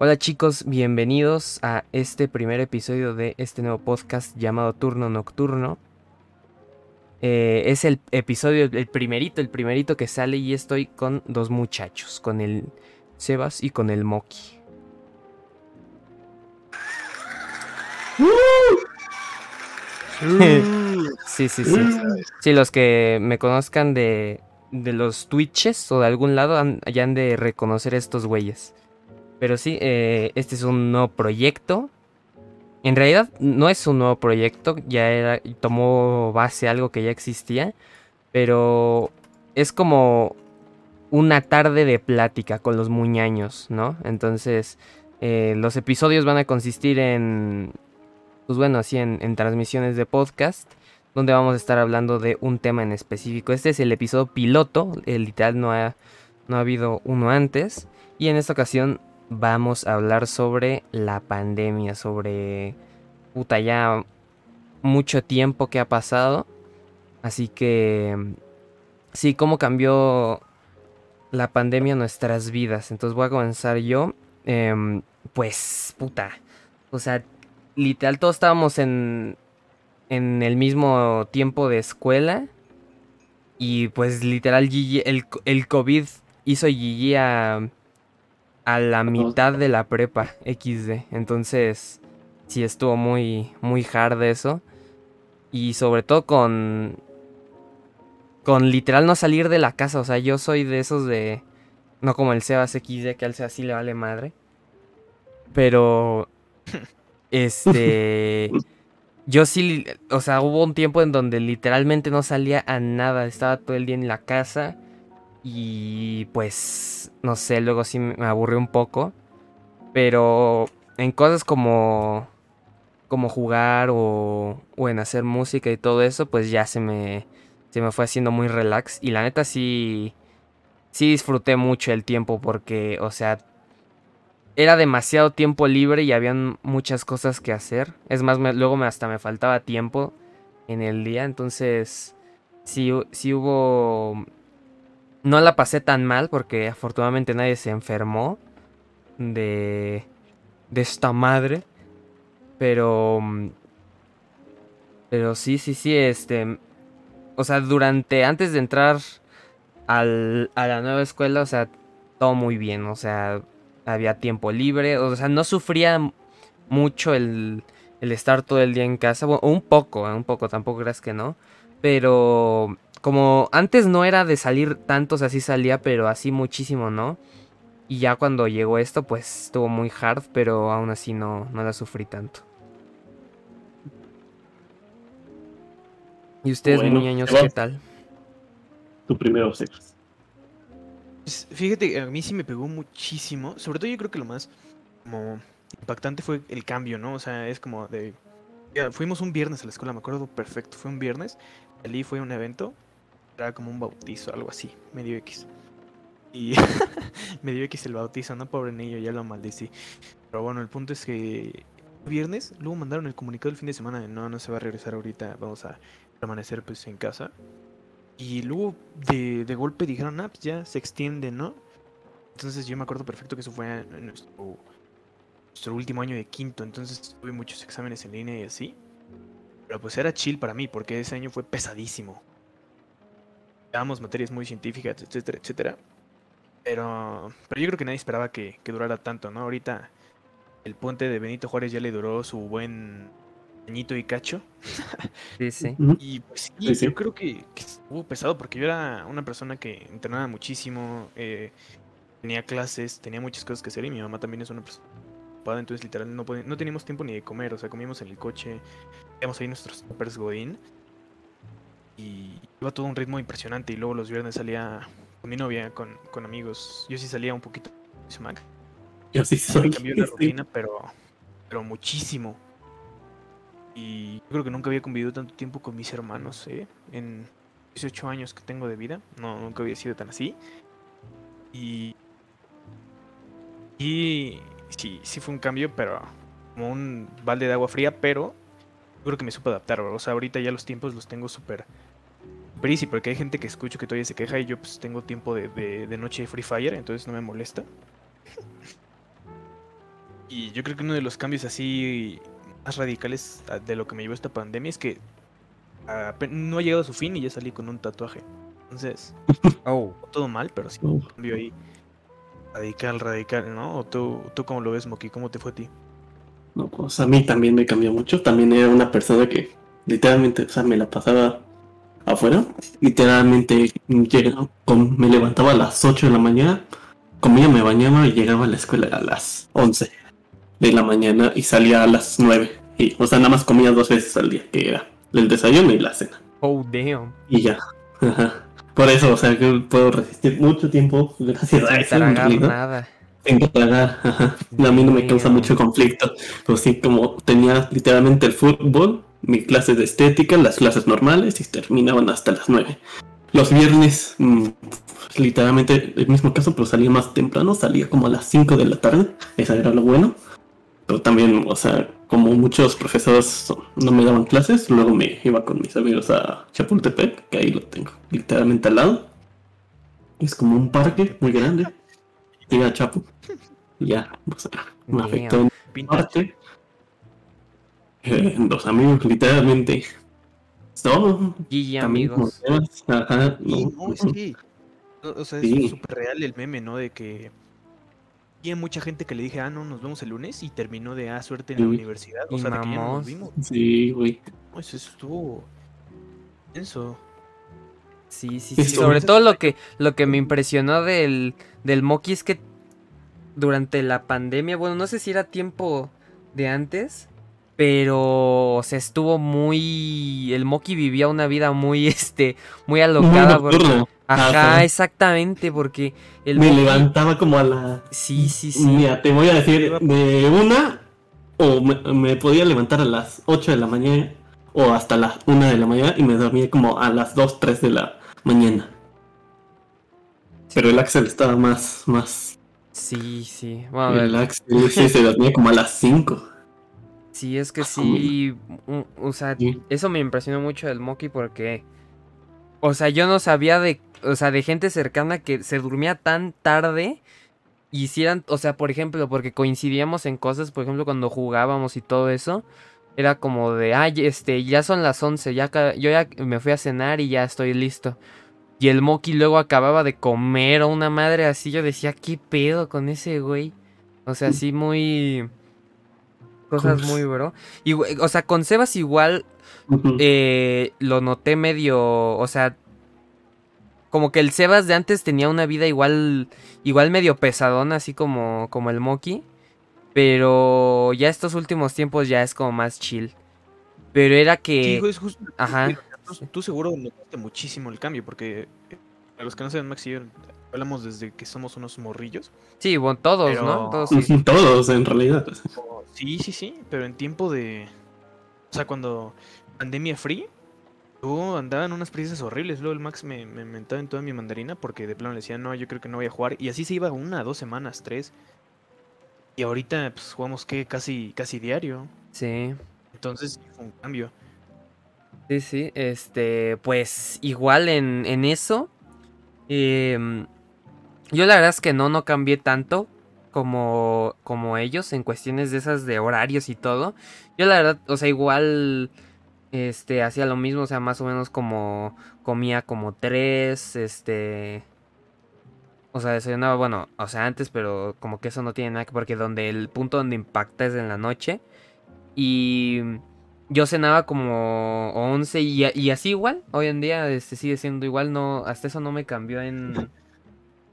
Hola chicos, bienvenidos a este primer episodio de este nuevo podcast llamado Turno Nocturno. Eh, es el episodio, el primerito, el primerito que sale y estoy con dos muchachos, con el Sebas y con el Moki. sí, sí, sí. Sí, los que me conozcan de, de los Twitches o de algún lado han, ya han de reconocer estos güeyes. Pero sí, eh, este es un nuevo proyecto. En realidad no es un nuevo proyecto, ya era, tomó base algo que ya existía, pero es como una tarde de plática con los muñaños, ¿no? Entonces, eh, los episodios van a consistir en, pues bueno, así en, en, transmisiones de podcast, donde vamos a estar hablando de un tema en específico. Este es el episodio piloto, el literal no ha, no ha habido uno antes, y en esta ocasión vamos a hablar sobre la pandemia, sobre puta ya mucho tiempo que ha pasado. Así que sí, cómo cambió la pandemia nuestras vidas. Entonces voy a comenzar yo. Eh, pues, puta. O sea, literal todos estábamos en, en el mismo tiempo de escuela. Y pues literal el, el COVID hizo Gigi a a la mitad de la prepa XD. Entonces, sí estuvo muy, muy hard eso. Y sobre todo con. Con literal no salir de la casa. O sea, yo soy de esos de. No como el Sebas XD, que al Sebas sí le vale madre. Pero. Este. Yo sí. O sea, hubo un tiempo en donde literalmente no salía a nada. Estaba todo el día en la casa. Y pues, no sé, luego sí me aburrí un poco. Pero en cosas como, como jugar o, o en hacer música y todo eso, pues ya se me, se me fue haciendo muy relax. Y la neta sí, sí disfruté mucho el tiempo porque, o sea, era demasiado tiempo libre y habían muchas cosas que hacer. Es más, luego me, hasta me faltaba tiempo en el día. Entonces, sí, sí hubo no la pasé tan mal porque afortunadamente nadie se enfermó de, de esta madre. Pero... Pero sí, sí, sí, este... O sea, durante... Antes de entrar al, a la nueva escuela, o sea, todo muy bien. O sea, había tiempo libre. O sea, no sufría mucho el, el estar todo el día en casa. Bueno, un poco, un poco, tampoco creas que no. Pero como antes no era de salir tanto, o sea, sí salía, pero así muchísimo, ¿no? Y ya cuando llegó esto, pues estuvo muy hard, pero aún así no, no la sufrí tanto. ¿Y ustedes, bueno, niños, qué tal? Tu primero, Sebas. Pues, fíjate, a mí sí me pegó muchísimo. Sobre todo yo creo que lo más como impactante fue el cambio, ¿no? O sea, es como de... Ya, fuimos un viernes a la escuela, me acuerdo perfecto. Fue un viernes. Allí fue un evento era como un bautizo, algo así, medio X. Y medio X el bautizo, no pobre niño, ya lo maldecí. Pero bueno, el punto es que viernes, luego mandaron el comunicado el fin de semana no, no se va a regresar ahorita, vamos a permanecer pues en casa. Y luego de, de golpe dijeron, ah, pues ya se extiende, ¿no? Entonces yo me acuerdo perfecto que eso fue nuestro, nuestro último año de quinto, entonces tuve muchos exámenes en línea y así. Pero pues era chill para mí, porque ese año fue pesadísimo damos materias muy científicas, etcétera, etcétera. Pero, pero yo creo que nadie esperaba que, durara tanto, ¿no? Ahorita el puente de Benito Juárez ya le duró su buen añito y cacho. Sí, sí. Y pues sí, yo creo que, estuvo pesado porque yo era una persona que entrenaba muchísimo, eh, tenía clases, tenía muchas cosas que hacer y mi mamá también es una persona ocupada, entonces literal no, no teníamos tiempo ni de comer, o sea, comíamos en el coche, íbamos ahí nuestros toppers godín y iba todo un ritmo impresionante y luego los viernes salía con mi novia, con, con amigos. Yo sí salía un poquito Yo sí soy. Cambió la rutina, pero, pero muchísimo. Y yo creo que nunca había convivido tanto tiempo con mis hermanos, ¿eh? En 18 años que tengo de vida. No, nunca había sido tan así. Y. Y. Sí, sí fue un cambio, pero. Como un balde de agua fría, pero. Yo creo que me supo adaptar. O sea, ahorita ya los tiempos los tengo súper sí, porque hay gente que escucho que todavía se queja y yo pues tengo tiempo de, de, noche de Free Fire, entonces no me molesta. Y yo creo que uno de los cambios así más radicales a- de lo que me llevó esta pandemia es que no ha llegado a su fin y ya salí con un tatuaje. Entonces, Oh. todo mal, pero sí, Oh, un cambio ahí radical, radical, ¿no? ¿O tú, tú cómo lo ves, Moki? ¿Cómo te fue a ti? No, pues a mí también me cambió mucho. También era una persona que literalmente, o sea, me la pasaba afuera. Literalmente llegaba, con- me levantaba a las 8 de la mañana, comía, me bañaba y llegaba a la escuela a las 11 de la mañana y salía a las 9. Y, o sea, nada más comía dos veces al día, que era el desayuno y la cena. Oh, damn. Y ya. Por eso, o sea, que puedo resistir mucho tiempo gracias a Sin eso. en tragar realidad. nada. Sin tragar, ajá. A mí no me causa mucho conflicto. Pero sí, como tenía literalmente el fútbol, mi clase de estética, las clases normales y terminaban hasta las 9. Los viernes, mm, literalmente el mismo caso, pero salía más temprano, salía como a las 5 de la tarde. Esa era lo bueno. Pero también, o sea, como muchos profesores no me daban clases, luego me iba con mis amigos a Chapultepec, que ahí lo tengo, literalmente al lado. Es como un parque muy grande. Iba a Chapu. Y ya, o sea, me Damn. afectó en parte. Eh, los amigos, literalmente. Todo. Como amigos. temas, Ajá, Sí, no, no, es que. o- O sea, Sí. es súper real el meme, ¿no? De que. Y hay mucha gente que le dije, ah, no, nos vemos el lunes y terminó de, ah, suerte en la universidad. O Y sea, de que ya no mamós. nos vimos. Sí, güey. No, Eso estuvo. Eso. Sí, sí, sí. Eso. Sobre todo lo que, lo que me impresionó del, del Moki es que durante la pandemia, bueno, no sé si era tiempo de antes, pero o sea, estuvo muy. El Moki vivía una vida muy, este, muy alocada. Muy porque- nocturno. Ajá, Ajá. exactamente, porque el Me Moki- levantaba como a la. Sí, sí, sí. Mira, te voy a decir de una. O me, me podía levantar a las 8 de la mañana. O hasta las 1 de la mañana. Y me dormía como a las 2, 3 de la mañana. Pero el Axel estaba más. más Sí, sí. Bueno, el Axel sí, se dormía como a las 5. Sí, es que sí, o sea, Sí. eso me impresionó mucho del Moki porque, o sea, yo no sabía de, o sea, de gente cercana que se durmía tan tarde y hicieran, o sea, por ejemplo, porque coincidíamos en cosas, por ejemplo, cuando jugábamos y todo eso, era como de, ay, este, ya son las 11, ya, yo ya me fui a cenar y ya estoy listo. Y el Moki luego acababa de comer o una madre así, yo decía, ¿qué pedo con ese güey? O sea, así muy... Cosas muy, bro. Y, o sea, con Sebas igual eh, lo noté medio, o sea, como que el Sebas de antes tenía una vida igual, igual medio pesadona, así como, como el Moki. Pero ya estos últimos tiempos ya es como más chill. Pero era Sí, que... güey, es justo. Ajá. Tú, tú seguro notaste muchísimo el cambio, porque eh, a los que no saben, Max y yo hablamos desde que somos unos morrillos. Sí, bueno, todos, Pero- ¿no? Todos, sí. Todos, en realidad. Sí, sí, sí, pero en tiempo de. O sea, cuando pandemia free, yo andaba en unas prisas horribles. Luego el Max me, me mentaba en toda mi mandarina porque de plano le decía, no, yo creo que no voy a jugar. Y así se iba una, dos semanas, tres. Y ahorita, pues jugamos que casi, casi diario. Sí. Entonces fue un cambio. Sí, sí, este, pues igual en, en eso, em, yo la verdad es que no, no cambié tanto como, como ellos en cuestiones de esas de horarios y todo. Yo la verdad, o sea, igual, este, hacía lo mismo, o sea, más o menos como comía como tres, este, o sea, desayunaba, bueno, o sea, antes, pero como que eso no tiene nada que porque donde el punto donde impacta es en la noche. Y yo cenaba como 11 y, así igual. Hoy en día este, sigue siendo igual. No, hasta eso no me cambió en.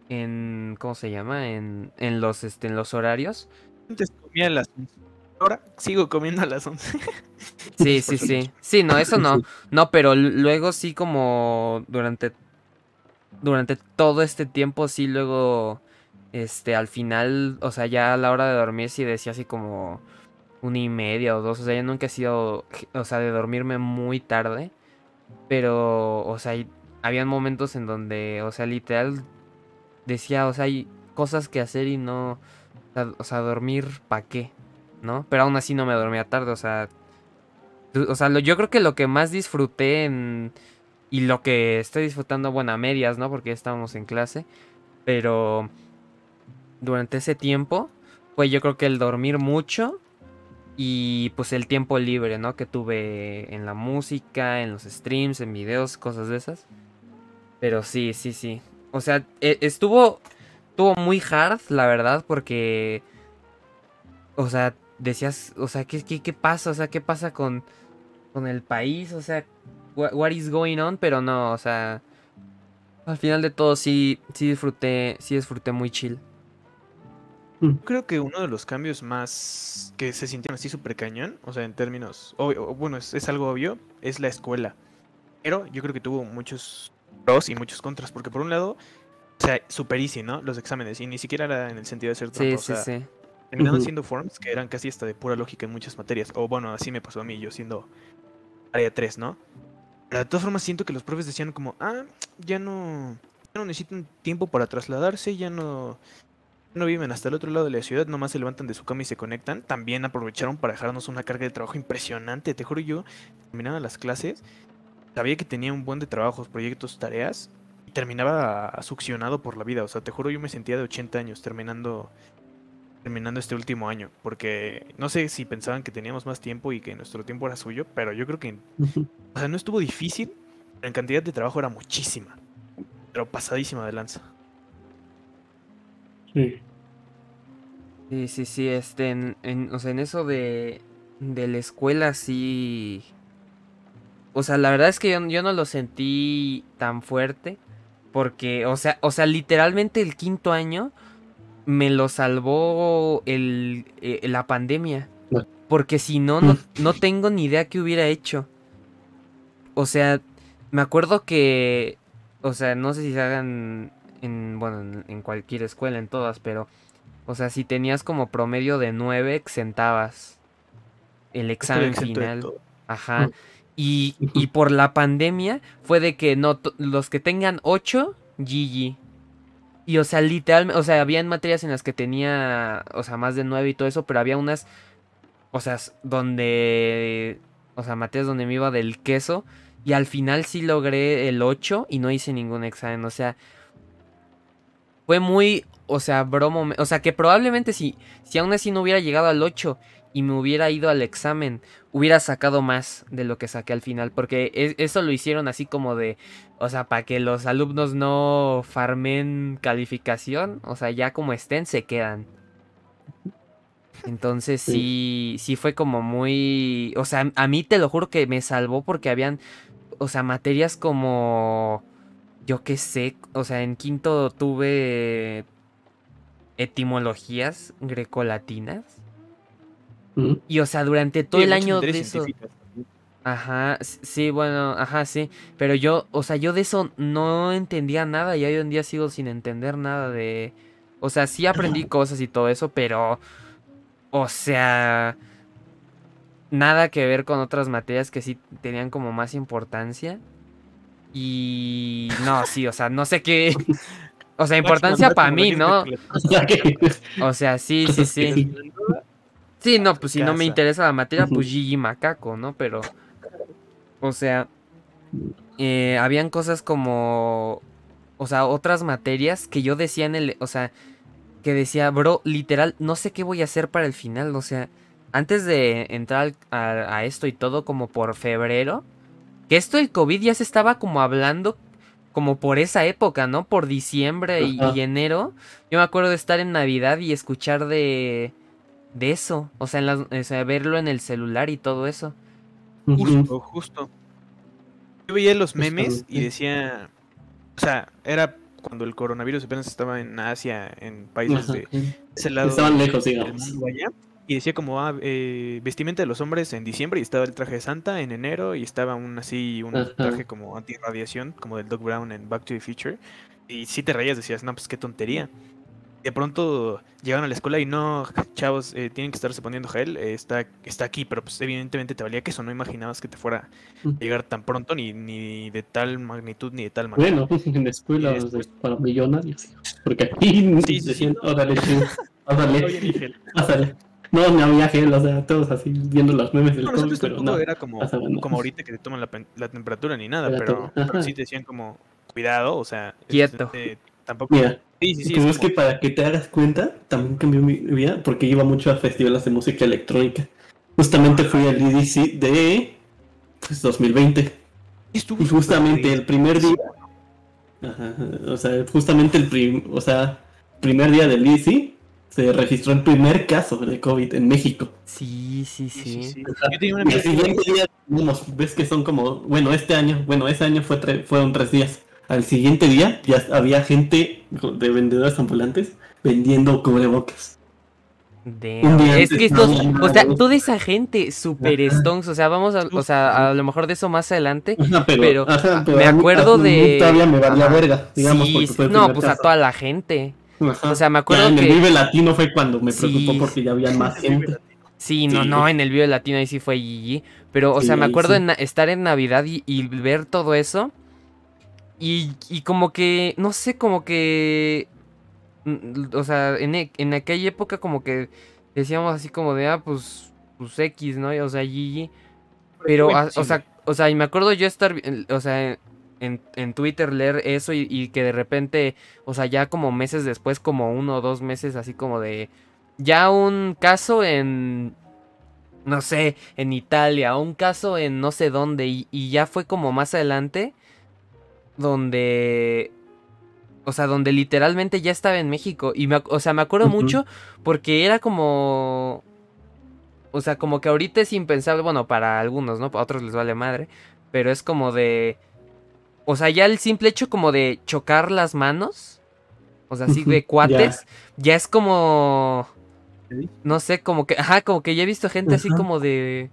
En. ¿Cómo se llama? En, en, los, este, en los horarios. Antes comía a las 11. Ahora sigo comiendo a las 11. Sí, sí, sí. Sí, no, eso no. No, pero luego sí como durante. Durante todo este tiempo sí luego. Este, al final, o sea, ya a la hora de dormir sí decía así como una y media o dos. O sea, yo nunca he sido, o sea, de dormirme muy tarde. Pero, o sea, habían momentos en donde, o sea, literal decía, o sea, hay cosas que hacer y no, o sea, dormir pa' qué, ¿no? Pero aún así no me dormía tarde, o sea, o sea, yo creo que lo que más disfruté en, y lo que estoy disfrutando, bueno, a medias, ¿no? Porque ya estábamos en clase, pero durante ese tiempo, fue yo creo que el dormir mucho y pues el tiempo libre, ¿no? Que tuve en la música, en los streams, en videos, cosas de esas. Pero sí, sí, sí. O sea, e, estuvo, estuvo muy hard, la verdad, porque... O sea, decías, o sea, ¿qué, qué, qué pasa? O sea, ¿qué pasa con, con el país? O sea, what is going on? Pero no, o sea... Al final de todo sí, sí disfruté, sí disfruté muy chill. Mm. Creo que uno de los cambios más que se sintieron así súper cañón, o sea, en términos, bueno, es, algo obvio, es la escuela. Pero yo creo que tuvo muchos pros y muchos contras, porque por un lado, o sea, super easy, ¿no? Los exámenes, y ni siquiera era en el sentido de ser trampa, sí, sí, sí. terminaban siendo forms que eran casi hasta de pura lógica en muchas materias, o bueno, así me pasó a mí, yo siendo área 3, ¿no? Pero de todas formas siento que los profes decían como, ah, ya no, ya no necesitan tiempo para trasladarse, ya no no viven hasta el otro lado de la ciudad, nomás se levantan de su cama y se conectan. También aprovecharon para dejarnos una carga de trabajo impresionante. Te juro yo, terminaba las clases, sabía que tenía un buen de trabajos, proyectos, tareas, y terminaba succionado por la vida. O sea, te juro yo me sentía de 80 años terminando terminando este último año, porque no sé si pensaban que teníamos más tiempo y que nuestro tiempo era suyo, pero yo creo que, o sea, no estuvo difícil, pero en cantidad de trabajo era muchísima, pero pasadísima de lanza. Sí. Sí, sí, sí, este, en, o sea, en eso de, de la escuela sí... O sea, la verdad es que yo, no lo sentí tan fuerte. Porque, o sea, o sea, literalmente el quinto año me lo salvó el, eh, la pandemia. Porque si no, no, no tengo ni idea qué hubiera hecho. O sea, me acuerdo que, o sea, no sé si se hagan en, bueno, en, cualquier escuela, en todas, pero, o sea, si tenías como promedio de 9, exentabas el examen final. Ajá. Y, y, por la pandemia fue de que no, los que tengan 8, GG. Y o sea, literalmente, o sea, habían materias en las que tenía, o sea, más de 9 y todo eso, pero había unas, o sea, donde, o sea, materias donde me iba del queso. Y al final sí logré el 8 y no hice ningún examen. O sea, fue muy, o sea, bromo, o sea, que probablemente si, si aún así no hubiera llegado al 8 y me hubiera ido al examen, hubiera sacado más de lo que saqué al final, porque eso lo hicieron así como de, o sea, para que los alumnos no farmen calificación, o sea, ya como estén, se quedan. Entonces sí, sí fue como muy, o sea, a mí te lo juro que me salvó porque habían, o sea, materias como yo qué sé, o sea, en quinto tuve etimologías grecolatinas. Y o sea, durante todo el año de eso... Ajá, sí, bueno, ajá, sí. Pero yo, o sea, yo de eso no entendía nada y hoy en día sigo sin entender nada de... O sea, sí aprendí cosas y todo eso, pero... O sea... Nada que ver con otras materias que sí tenían como más importancia. Y no, sí, o sea, no sé qué. O sea, importancia para mí, ¿no? O sea, sí, sí, sí. Sí, no, pues si no me interesa la materia, pues Gigi Macaco, ¿no? Pero, o sea, eh, habían cosas como, o sea, otras materias que yo decía en el, o sea, que decía, bro, literal, no sé qué voy a hacer para el final, o sea, antes de entrar a esto y todo como por febrero, que esto del COVID ya se estaba como hablando como por esa época, ¿no? Por diciembre y, enero. Yo me acuerdo de estar en Navidad y escuchar de, de eso. O sea, verlo en el celular y todo eso. Justo, justo. Yo veía los memes y decía, o sea, era cuando el coronavirus apenas estaba en Asia, en países de ese lado. Estaban lejos, digamos. Y decía como, ah, eh, vestimenta de los hombres en diciembre y estaba el traje de Santa en enero y estaba aún así, un traje como antirradiación, como del Doc Brown en Back to the Future. Y si te reías, decías, no, pues qué tontería. De pronto llegaron a la escuela y no, chavos, eh, tienen que estarse poniendo gel, eh, está, está aquí, pero pues evidentemente te valía que eso, no imaginabas que te fuera a llegar tan pronto, ni, ni de tal magnitud, ni de tal magnitud. Bueno, en la escuela después... para millonarios, porque aquí sí, decían, oh, dale, no, no había gel, o sea, todos así viendo los memes del COVID, pero no. era como, como ahorita que te toman la, temperatura ni nada, pero, pero, sí te decían como, cuidado, o sea, quieto. Tampoco. Mira, Sí, sí, sí. es es que para que te hagas cuenta, también cambió mi vida porque iba mucho a festivales de música electrónica. Justamente fui al EDC de pues, 2020. estuvo Y justamente el primer día, ajá, o sea, justamente el prim- o sea, primer día del EDC se registró el primer caso de COVID en México. Sí, sí, Sí, sí. sí, sí. Yo tenía una Y amiga el siguiente día, ves que son como, bueno, este año, bueno, ese año fue tre- fueron tres días. Al siguiente día ya había gente de vendedores ambulantes vendiendo cubrebocas. Damn. Es que estos, o sea, toda esa gente super stonks, o sea, vamos a, o sea, a lo mejor de eso más adelante. Ajá, pero, Pero, ajá, pero me acuerdo a mí de- Todavía me valía verga, digamos, sí, sí, fue no, pues a toda la gente. Ajá. o sea, me acuerdo Ya en que- el Vive Latino fue cuando me Sí. preocupó porque ya había más gente. Sí, no, Sí. no, en el video latino ahí sí fue GG. Pero, o Sí, sea, me acuerdo sí. en estar en Navidad y, y ver todo eso. Y, y como que, no sé, como que... mm, O sea, en, e- en aquella época como que decíamos así como de, ah, pues, pues X, ¿no? O sea, GG. Pero, Bueno, ah, sí, o sea, o sea, y me acuerdo yo estar, o sea, en, en Twitter leer eso y, y que de repente, o sea, ya como meses después, como uno o dos meses, así como de, ya un caso en, no sé, en Italia, un caso en no sé dónde, y, y ya fue como más adelante, donde, o sea, donde literalmente ya estaba en México, y me, o sea, me acuerdo mucho porque era como... O sea, como que ahorita es impensable, bueno, para algunos, ¿no? Para otros les vale madre. Pero es como de... O sea, ya el simple hecho como de chocar las manos. O sea, así de cuates. Ya. es como... No sé, como que... Ajá, como que ya he visto gente así como de...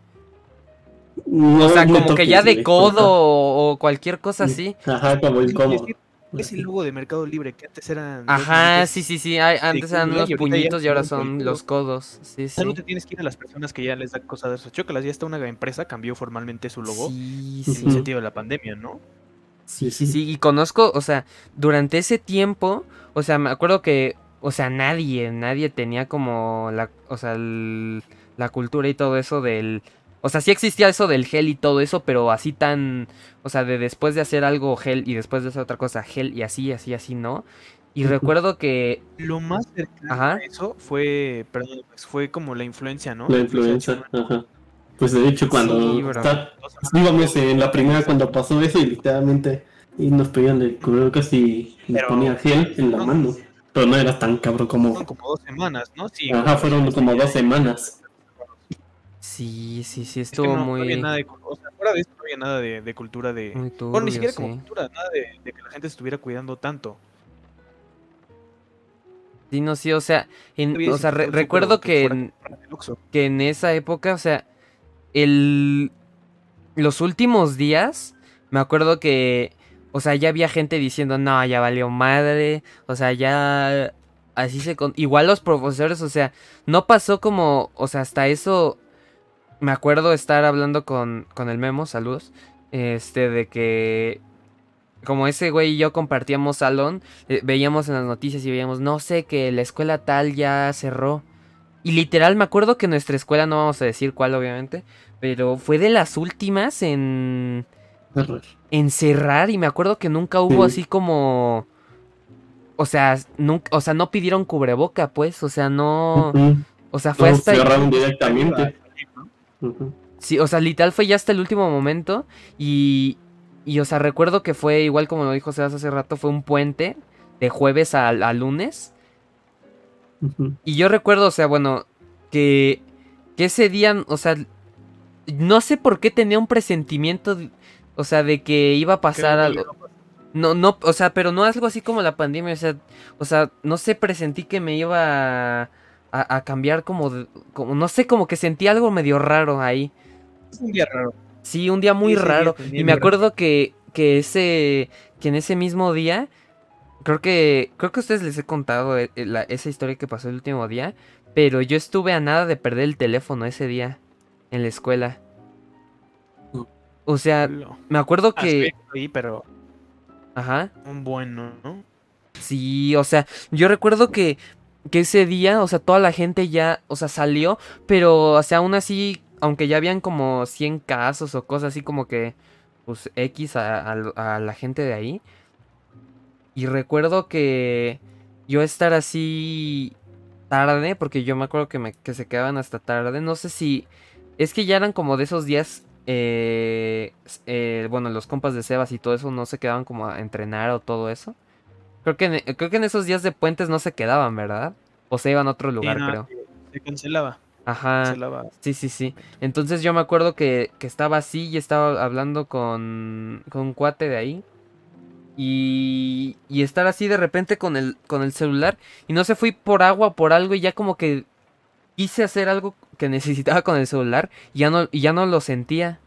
No O sea, como que ya de codo o, o cualquier cosa así. Ajá, como Es- incómodo. es- el logo de Mercado Libre que antes eran. Ajá, sí, sí, sí. ay, antes eran ya puñitos y ahora son el los codos. Sí, no te tienes que ir a las personas que ya les da cosa de eso. Chócalas, ya está una empresa, cambió formalmente su logo Sí, en sí. el sentido de la pandemia, ¿no? Sí, sí, sí. Y conozco, o sea, durante ese tiempo, o sea, me acuerdo que, o sea, nadie, nadie tenía como la, o sea, el- la cultura y todo eso del, o sea, sí existía eso del gel y todo eso, pero así tan, o sea, de después de hacer algo gel y después de hacer otra cosa gel y así, así, así, ¿no? Y recuerdo que, Lo más cercano Ajá. a eso fue, perdón, pues, fue como la influencia, ¿no? La influenza, ajá. Pues de hecho, cuando Sí, bro. está- en la primera cuando pasó eso y literalmente y nos pedían el cubrebocas y nos Pero- ponía gel en la no, mano. Pero no era tan cabrón como. Fueron como dos semanas, ¿no? Sí. Ajá, fueron como dos semanas. Sí, sí, sí, Es que estuvo no, no muy, había nada de, o sea, fuera de esto no había nada de, de cultura de... Bueno, ni siquiera como sí. cultura, nada de, de que la gente se estuviera cuidando tanto. Sí, no, sí, o sea, en- o sea, re- recuerdo que en- que en esa época, o sea, el los últimos días, me acuerdo que, o sea, ya había gente diciendo, no, ya valió madre, o sea, ya así se... con- Igual los profesores, o sea, no pasó como, o sea, hasta eso, me acuerdo estar hablando con, con el Memo, saludos, este, de que... Como ese güey y yo compartíamos salón, eh, veíamos en las noticias y veíamos, no sé, que la escuela tal ya cerró. Y literal, me acuerdo que nuestra escuela, no vamos a decir cuál, obviamente, pero fue de las últimas en, en cerrar. Y me acuerdo que nunca hubo Sí. así como. O sea, nunca, o sea, no pidieron cubreboca, pues. O sea, no. O sea, fue No, hasta. cerraron directamente. Sí, o sea, literal fue ya hasta el último momento. Y. Y, o sea, recuerdo que fue igual como lo dijo Sebas hace rato, fue un puente de jueves a, a lunes. Y yo recuerdo, o sea, bueno, que, que ese día, o sea, no sé por qué tenía un presentimiento, de- o sea, de que iba a pasar algo. No, no, o sea, pero no algo así como la pandemia, o sea, o sea, no sé, presentí que me iba a, a- a cambiar como, de- como, no sé, como que sentí algo medio raro ahí. Es un día raro. Sí, un día muy raro. Y me acuerdo que, que ese, que en ese mismo día, creo que, creo que a ustedes les he contado eh, eh, la- esa historia que pasó el último día, pero yo estuve a nada de perder el teléfono ese día en la escuela. O sea, me acuerdo que, sí, pero ajá, un bueno, ¿no? sí, o sea, yo recuerdo que, que ese día, o sea, toda la gente ya, o sea, salió, pero, o sea, aún así, aunque ya habían como 100 casos o cosas así como que, pues, X a, la gente de ahí. Y recuerdo que yo estar así tarde, porque yo me acuerdo que, me, que se quedaban hasta tarde. No sé si... Es que ya eran como de esos días... Eh, eh, bueno, los compas de Sebas y todo eso no se quedaban como a entrenar o todo eso. Creo que, en, creo que en esos días de puentes no se quedaban, ¿verdad? O se iban a otro lugar, Sí, no, creo. Se cancelaba. Ajá. cancelaba. Sí, sí, sí. Entonces yo me acuerdo que, que estaba así y estaba hablando con, con un cuate de ahí. Y, y estar así de repente con el, con el celular. Y no sé, fui por agua o por algo y ya como que quise hacer algo que necesitaba con el celular y ya no, y ya no lo sentía.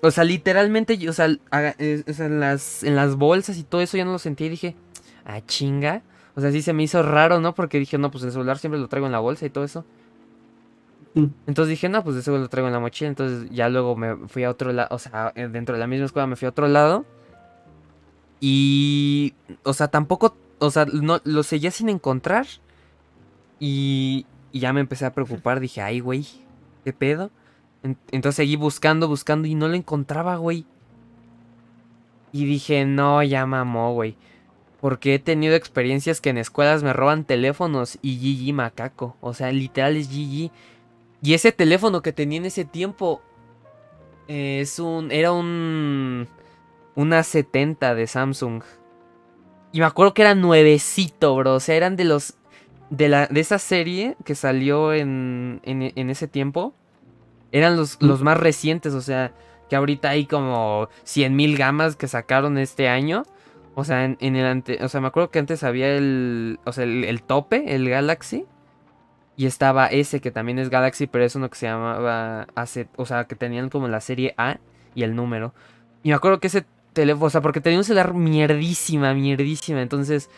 O sea, literalmente, o sea, haga- o sea, en, las, en las bolsas y todo eso ya no lo sentía y dije, ah, chinga. O sea, sí se me hizo raro, ¿no? Porque dije, no, pues el celular siempre lo traigo en la bolsa y todo eso. Mm. Entonces dije, no, pues de seguro lo traigo en la mochila. Entonces ya luego me fui a otro lado, o sea, eh, dentro de la misma escuela me fui a otro lado. Y, o sea, tampoco, o sea, no, lo seguía sin encontrar. Y, y ya me empecé a preocupar. Dije, ay, güey, ¿qué pedo? En- entonces seguí buscando, buscando y no lo encontraba, güey. Y dije, no, ya mamó, güey. Porque he tenido experiencias que en escuelas me roban teléfonos y GG macaco. O sea, literal es GG. Y ese teléfono que tenía en ese tiempo eh, es un. Era un. Una 70 de Samsung. Y me acuerdo que era nuevecito, bro. O sea, eran de los. De, la, de esa serie que salió en, en ese tiempo. Eran los, los más recientes. O sea, que ahorita hay como 100.000 gamas que sacaron este año. O sea, en, en el ante, o sea, me acuerdo que antes había el, o sea, el, el tope, el Galaxy, y estaba ese que también es Galaxy, pero es uno que se llamaba AC, o sea, que tenían como la serie A y el número. Y me acuerdo que ese teléfono, o sea, porque tenía un celular mierdísima, mierdísima, entonces,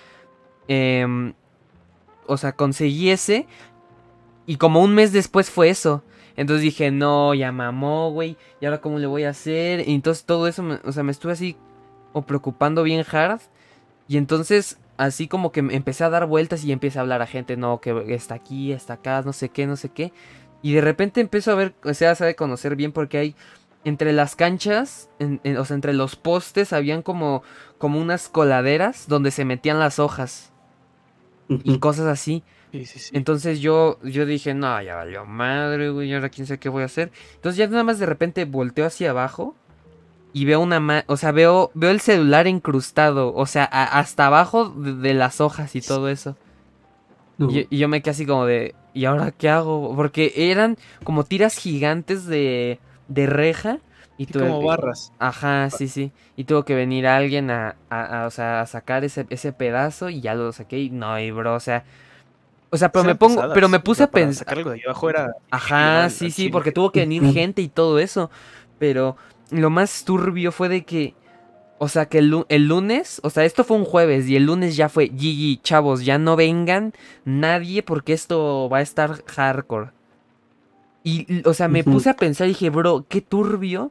em, o sea, conseguí ese y como un mes después fue eso. Entonces dije, no, ya mamó, güey, ¿y ahora cómo le voy a hacer? Y entonces todo eso, me- o sea, me estuve así o preocupando bien hard. Y entonces, así como que empecé a dar vueltas y empecé a hablar a gente, no, que está aquí, está acá, no sé qué, no sé qué. Y de repente empiezo a ver, o sea, sabe conocer bien porque hay entre las canchas, en- en- o sea, entre los postes, habían como, como unas coladeras donde se metían las hojas y cosas así. Sí, sí, sí. Entonces yo, yo dije, no, ya valió madre, güey, ahora quién sabe qué voy a hacer. Entonces ya nada más de repente volteo hacia abajo y veo una ma- o sea, veo, veo el celular incrustado, o sea, hasta abajo de, de las hojas y todo eso. No. Y, y yo me quedé así como de, ¿y ahora qué hago? Porque eran como tiras gigantes de, de reja. Y tuve como barras. Ajá, sí, sí. Y tuvo que venir alguien a, a- a, o sea, a sacar ese, ese pedazo y ya lo saqué y no, y bro, o sea... O sea, pero me pongo, pesadas, pero me puse a pensar... Sacar algo de ahí abajo era. Ajá, sí, sí, chile. porque tuvo que venir gente y todo eso. Pero lo más turbio fue de que, o sea, que el, lu- el lunes, o sea, esto fue un jueves y el lunes ya fue, Gigi, chavos, ya no vengan nadie porque esto va a estar hardcore. Y, o sea, me puse a pensar y dije, bro, qué turbio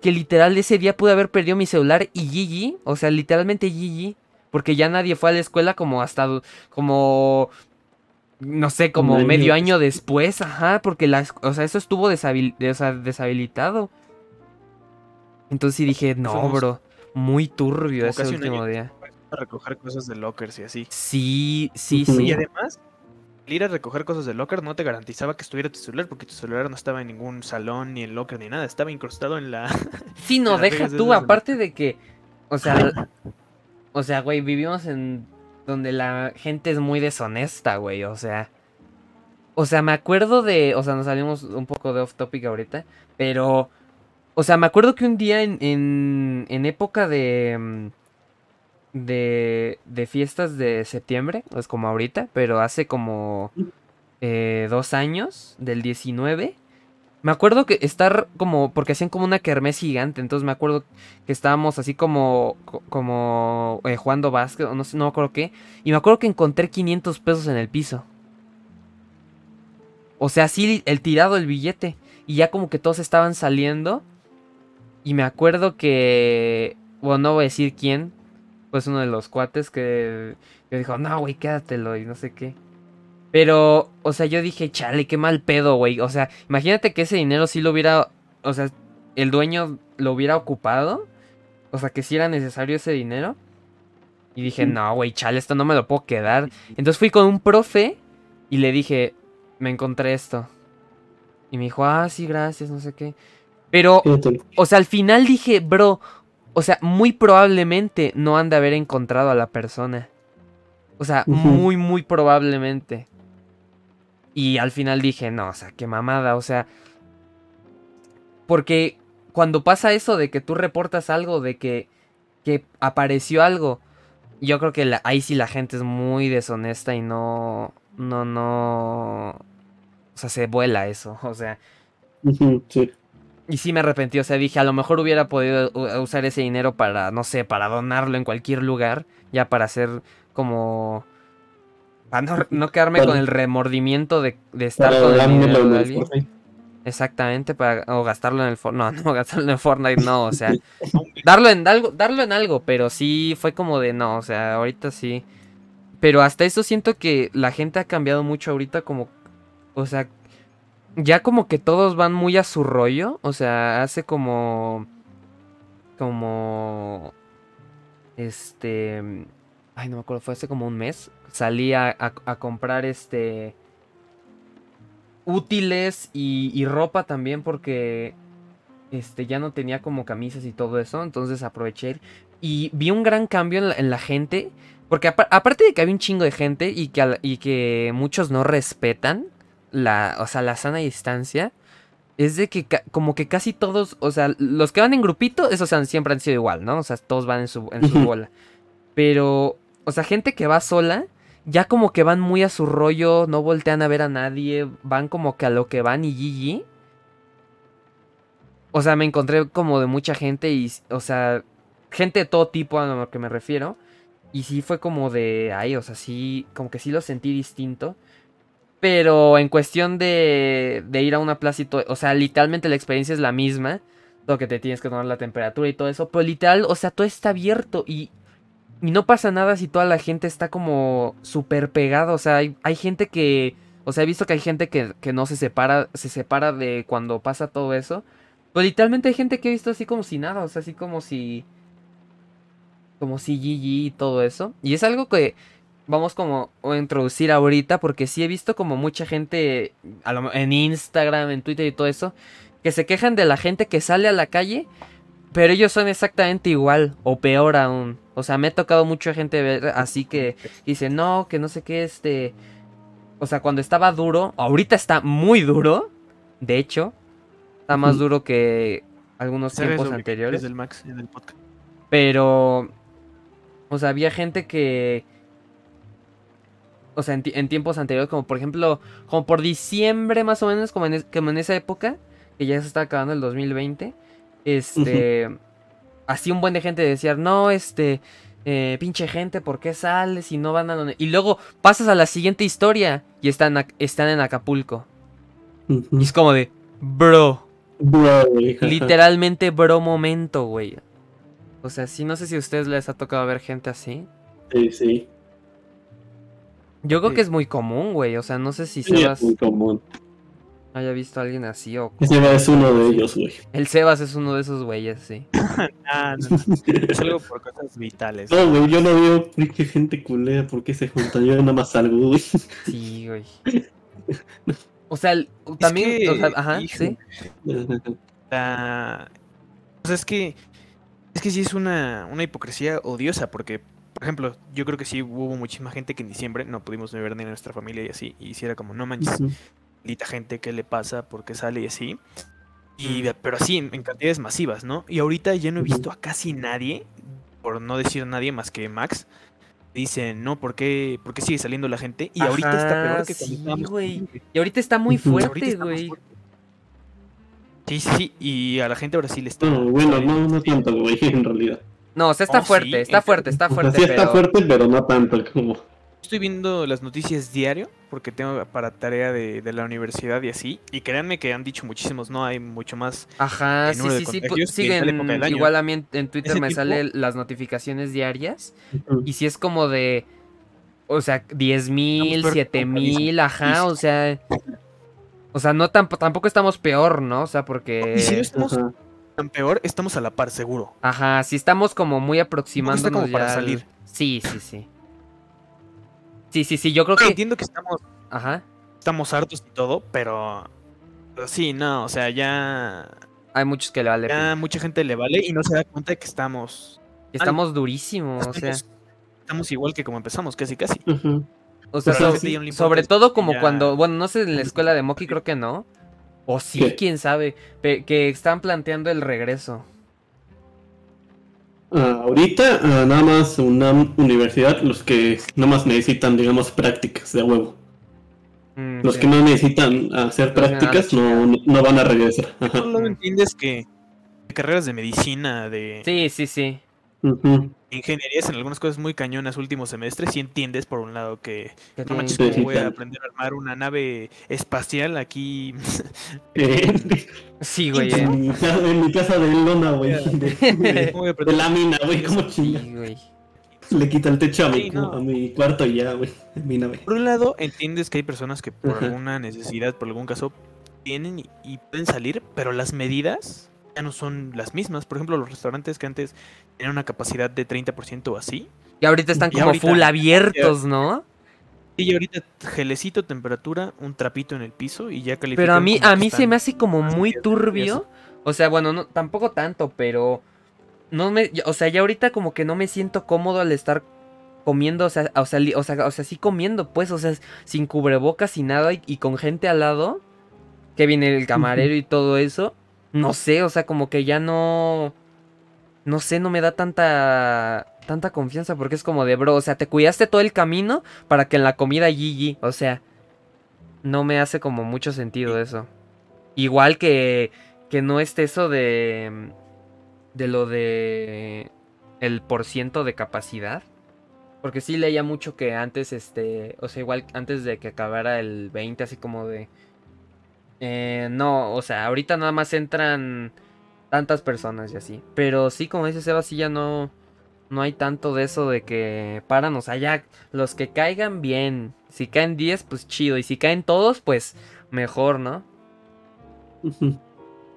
que literal ese día pude haber perdido mi celular y Gigi, o sea, literalmente Gigi, porque ya nadie fue a la escuela como hasta, como, no sé, como año medio año después, ajá, porque la, esc- o sea, eso estuvo desabil- de- o sea, deshabilitado. Entonces sí dije, no, bro, muy turbio ese último día. A recoger cosas de lockers y así. Sí, sí, sí. Y además, el ir a recoger cosas del locker no te garantizaba que estuviera tu celular, porque tu celular no estaba en ningún salón, ni en locker, ni nada. Estaba incrustado en la. Sí, no, las deja de tú, de aparte de que, o sea, o sea, güey, vivimos en donde la gente es muy deshonesta, güey, o sea, o sea, me acuerdo de, o sea, nos salimos un poco de off topic ahorita, pero, o sea, me acuerdo que un día en, en, época de, mm, de, de fiestas de septiembre, es como ahorita, pero hace como eh, dos años, del 19, me acuerdo que estar como, porque hacían como una kermés gigante, entonces me acuerdo que estábamos así como, co- como eh, jugando básquet, no sé, no me acuerdo qué, y me acuerdo que encontré 500 pesos en el piso. O sea, así el tirado el billete, y ya como que todos estaban saliendo, y me acuerdo que, bueno, no voy a decir quién, pues uno de los cuates que, que dijo, no, güey, quédatelo, y no sé qué. Pero, o sea, yo dije, chale, qué mal pedo, güey. O sea, imagínate que ese dinero sí lo hubiera, o sea, el dueño lo hubiera ocupado. O sea, que sí era necesario ese dinero. Y dije, no, güey, chale, esto no me lo puedo quedar. Entonces fui con un profe y le dije, me encontré esto. Y me dijo, ah, sí, gracias, no sé qué. Pero, o sea, al final dije, bro, o sea, muy probablemente no han de haber encontrado a la persona. O sea, muy, muy probablemente. Y al final dije, no, o sea, qué mamada, o sea. Porque cuando pasa eso de que tú reportas algo, de que, que apareció algo, yo creo que la- ahí sí la gente es muy deshonesta y no, no, no. O sea, se vuela eso, o sea. Sí. Y sí me arrepentí, o sea, dije, a lo mejor hubiera podido usar ese dinero para, no sé, para donarlo en cualquier lugar, ya para hacer como... Para no, no quedarme con el remordimiento de, de estar Para con el dinero de alguien. Exactamente, para, o gastarlo en el Fortnite. No, no, gastarlo en el Fortnite, no, o sea, darlo en algo, darlo en algo, pero sí fue como de no, o sea, ahorita sí. Pero hasta eso siento que la gente ha cambiado mucho ahorita como, o sea, ya como que todos van muy a su rollo, o sea, hace como, como, este, ay, no me acuerdo, fue hace como un mes, salí a, a- a comprar este útiles y, y ropa también porque este ya no tenía como camisas y todo eso, entonces aproveché y vi un gran cambio en la, en la gente, porque apa- aparte de que había un chingo de gente y que, al- y que muchos no respetan la, o sea, la sana distancia, es de que como que casi todos, o sea, los que van en grupito, esos han- siempre han sido igual, ¿no? O sea, todos van en su, en su Ujú. bola. Pero, o sea, gente que va sola, ya como que van muy a su rollo, no voltean a ver a nadie, van como que a lo que van y GG. O sea, me encontré como de mucha gente y, o sea, gente de todo tipo a lo que me refiero. Y sí fue como de, ay, o sea, sí, como que sí lo sentí distinto. Pero en cuestión de, de ir a una plaza y todo, o sea, literalmente la experiencia es la misma. Todo que te tienes que tomar la temperatura y todo eso. Pero literal, o sea, todo está abierto y, y no pasa nada si toda la gente está como súper pegada. O sea, hay, hay gente que, o sea, he visto que hay gente que, que no se separa, se separa de cuando pasa todo eso. Pero literalmente hay gente que he visto así como si nada, o sea, así como si... Como si GG y todo eso. Y es algo que vamos como a introducir ahorita porque sí he visto como mucha gente en Instagram, en Twitter y todo eso, que se quejan de la gente que sale a la calle, pero ellos son exactamente igual o peor aún. O sea, me ha tocado mucha gente ver así que dice, no, que no sé qué, este... O sea, cuando estaba duro, ahorita está muy duro, de hecho, está más duro que algunos ¿Sabes tiempos que anteriores. del Max en el podcast? Pero. O sea, había gente que. O sea, en, ti- en tiempos anteriores, como por ejemplo, como por diciembre más o menos, como en, es- como en esa época, que ya se está acabando el 2020, este. Así un buen de gente decía, no, este. eh, pinche gente, ¿por qué sales y no van a donde.? Y luego pasas a la siguiente historia y están, están en Acapulco. Y es como de. Bro. Bro. Literalmente, bro, momento, güey. O sea, sí, no sé si a ustedes les ha tocado ver gente así. Sí, sí. Yo creo Sí. que es muy común, güey. O sea, no sé si Sí, Sebas es muy común. Haya visto a alguien así o... Ese va- es uno de ellos, güey. El Sebas es uno de esos güeyes, sí. Ah, no, no. Es algo por cosas vitales. No, güey, yo no veo güey, qué gente culera, ¿por qué se juntan? Yo nada más salgo, güey. Sí, güey. O sea, el- también... que, o sea, ajá, hijo, sí. La- O sea, es que. Es que sí es una, una hipocresía odiosa, porque, por ejemplo, yo creo que sí hubo muchísima gente que en diciembre no pudimos ver ni a nuestra familia y así. Y si era como, no manches. Maldita gente, ¿qué le pasa? ¿Por qué sale y así? Y, pero así, en, en cantidades masivas, ¿no? Y ahorita ya no he visto a casi nadie, por no decir nadie más que Max, dicen, no, ¿por qué, por qué sigue saliendo la gente? Y ahorita está peor que sí, güey. Y ahorita está muy fuerte, güey. fuerte. Sí, sí, sí, y a la gente ahora sí le está... No, bueno, no, no tanto, güey, en realidad. No, o sea, está Oh, sí, fuerte, está fuerte, está O sea, fuerte, sí está pero... fuerte, pero no tanto como... Estoy viendo las noticias diario porque tengo para tarea de, de la universidad y así. Y créanme que han dicho muchísimos, no hay mucho más. Ajá, sí, sí, sí. Siguen, igual a mí en, en Twitter me salen las notificaciones diarias. Y si es como de. O sea, 10 mil, peor 7 que mil, ajá, o sea. O sea, no tamp- tampoco estamos peor, ¿no? O sea, porque. Y si no estamos tan peor, estamos a la par, seguro. Ajá, si estamos como muy aproximándonos está como para al- salir. Sí, sí, sí. Sí, sí, sí, yo creo Pero que... entiendo que estamos, Ajá. estamos hartos y todo, pero, pero sí, no, o sea, ya, Hay muchos que le vale. ya mucha gente le vale y no se da cuenta de que estamos, Estamos durísimos, o sea... estamos, igual que como empezamos, casi casi. O sea, so- sí, sobre todo como ya- cuando, bueno, no sé, en la escuela de Moki creo que no. O sí, ¿Qué? quién sabe, pe- que están planteando el regreso. Ah, ahorita ah, nada más una universidad, los que nada más necesitan, digamos, prácticas de huevo. Mm, Los que no necesitan hacer prácticas no, no van a regresar. Ajá. Solo entiendes que carreras de medicina, de Sí, sí, sí. Ujú. Ingenierías en algunas cosas muy cañonas últimos semestres, sí entiendes por un lado que no manches, ¿cómo voy a aprender a armar una nave espacial aquí? Eh, Sí, güey. en, eh. mi casa, en mi casa de lona, güey. De, de- lámina, güey. Sí, güey. Le quita el techo a mi, no. a mi cuarto y ya, güey. en Mi nave. Por un lado, entiendes que hay personas que por Ajá. alguna necesidad, por algún caso, tienen y, y pueden salir, pero las medidas ya no son las mismas. Por ejemplo, los restaurantes que antes tenían una capacidad de 30% o así, Y ahorita están Y como ahorita- full abiertos, ¿no? y ahorita gelecito, temperatura, un trapito en el piso y ya califican Pero a mí, a mí se me hace como muy turbio. O sea, bueno, no, tampoco tanto, pero no me, o sea, ya ahorita como que no me siento cómodo al estar comiendo, o sea, o sea, o sea, o sea, sí comiendo, pues, o sea, sin cubrebocas y nada y, y con gente al lado, que viene el camarero y todo eso. No sé, o sea, como que ya no, no sé, no me da tanta, tanta confianza porque es como de, bro, o sea, te cuidaste todo el camino para que en la comida GG, o sea, no me hace como mucho sentido eso. Igual que, que no esté eso de, de lo de el porciento de capacidad. Porque sí leía mucho que antes, este, o sea, igual antes de que acabara el 20, así como de... eh, no, o sea, ahorita nada más entran tantas personas y así. Pero sí, como dice Seba, sí ya no, no hay tanto de eso de que paran, o sea, ya los que caigan bien. Si caen 10, pues chido. Y si caen todos, pues mejor, ¿no?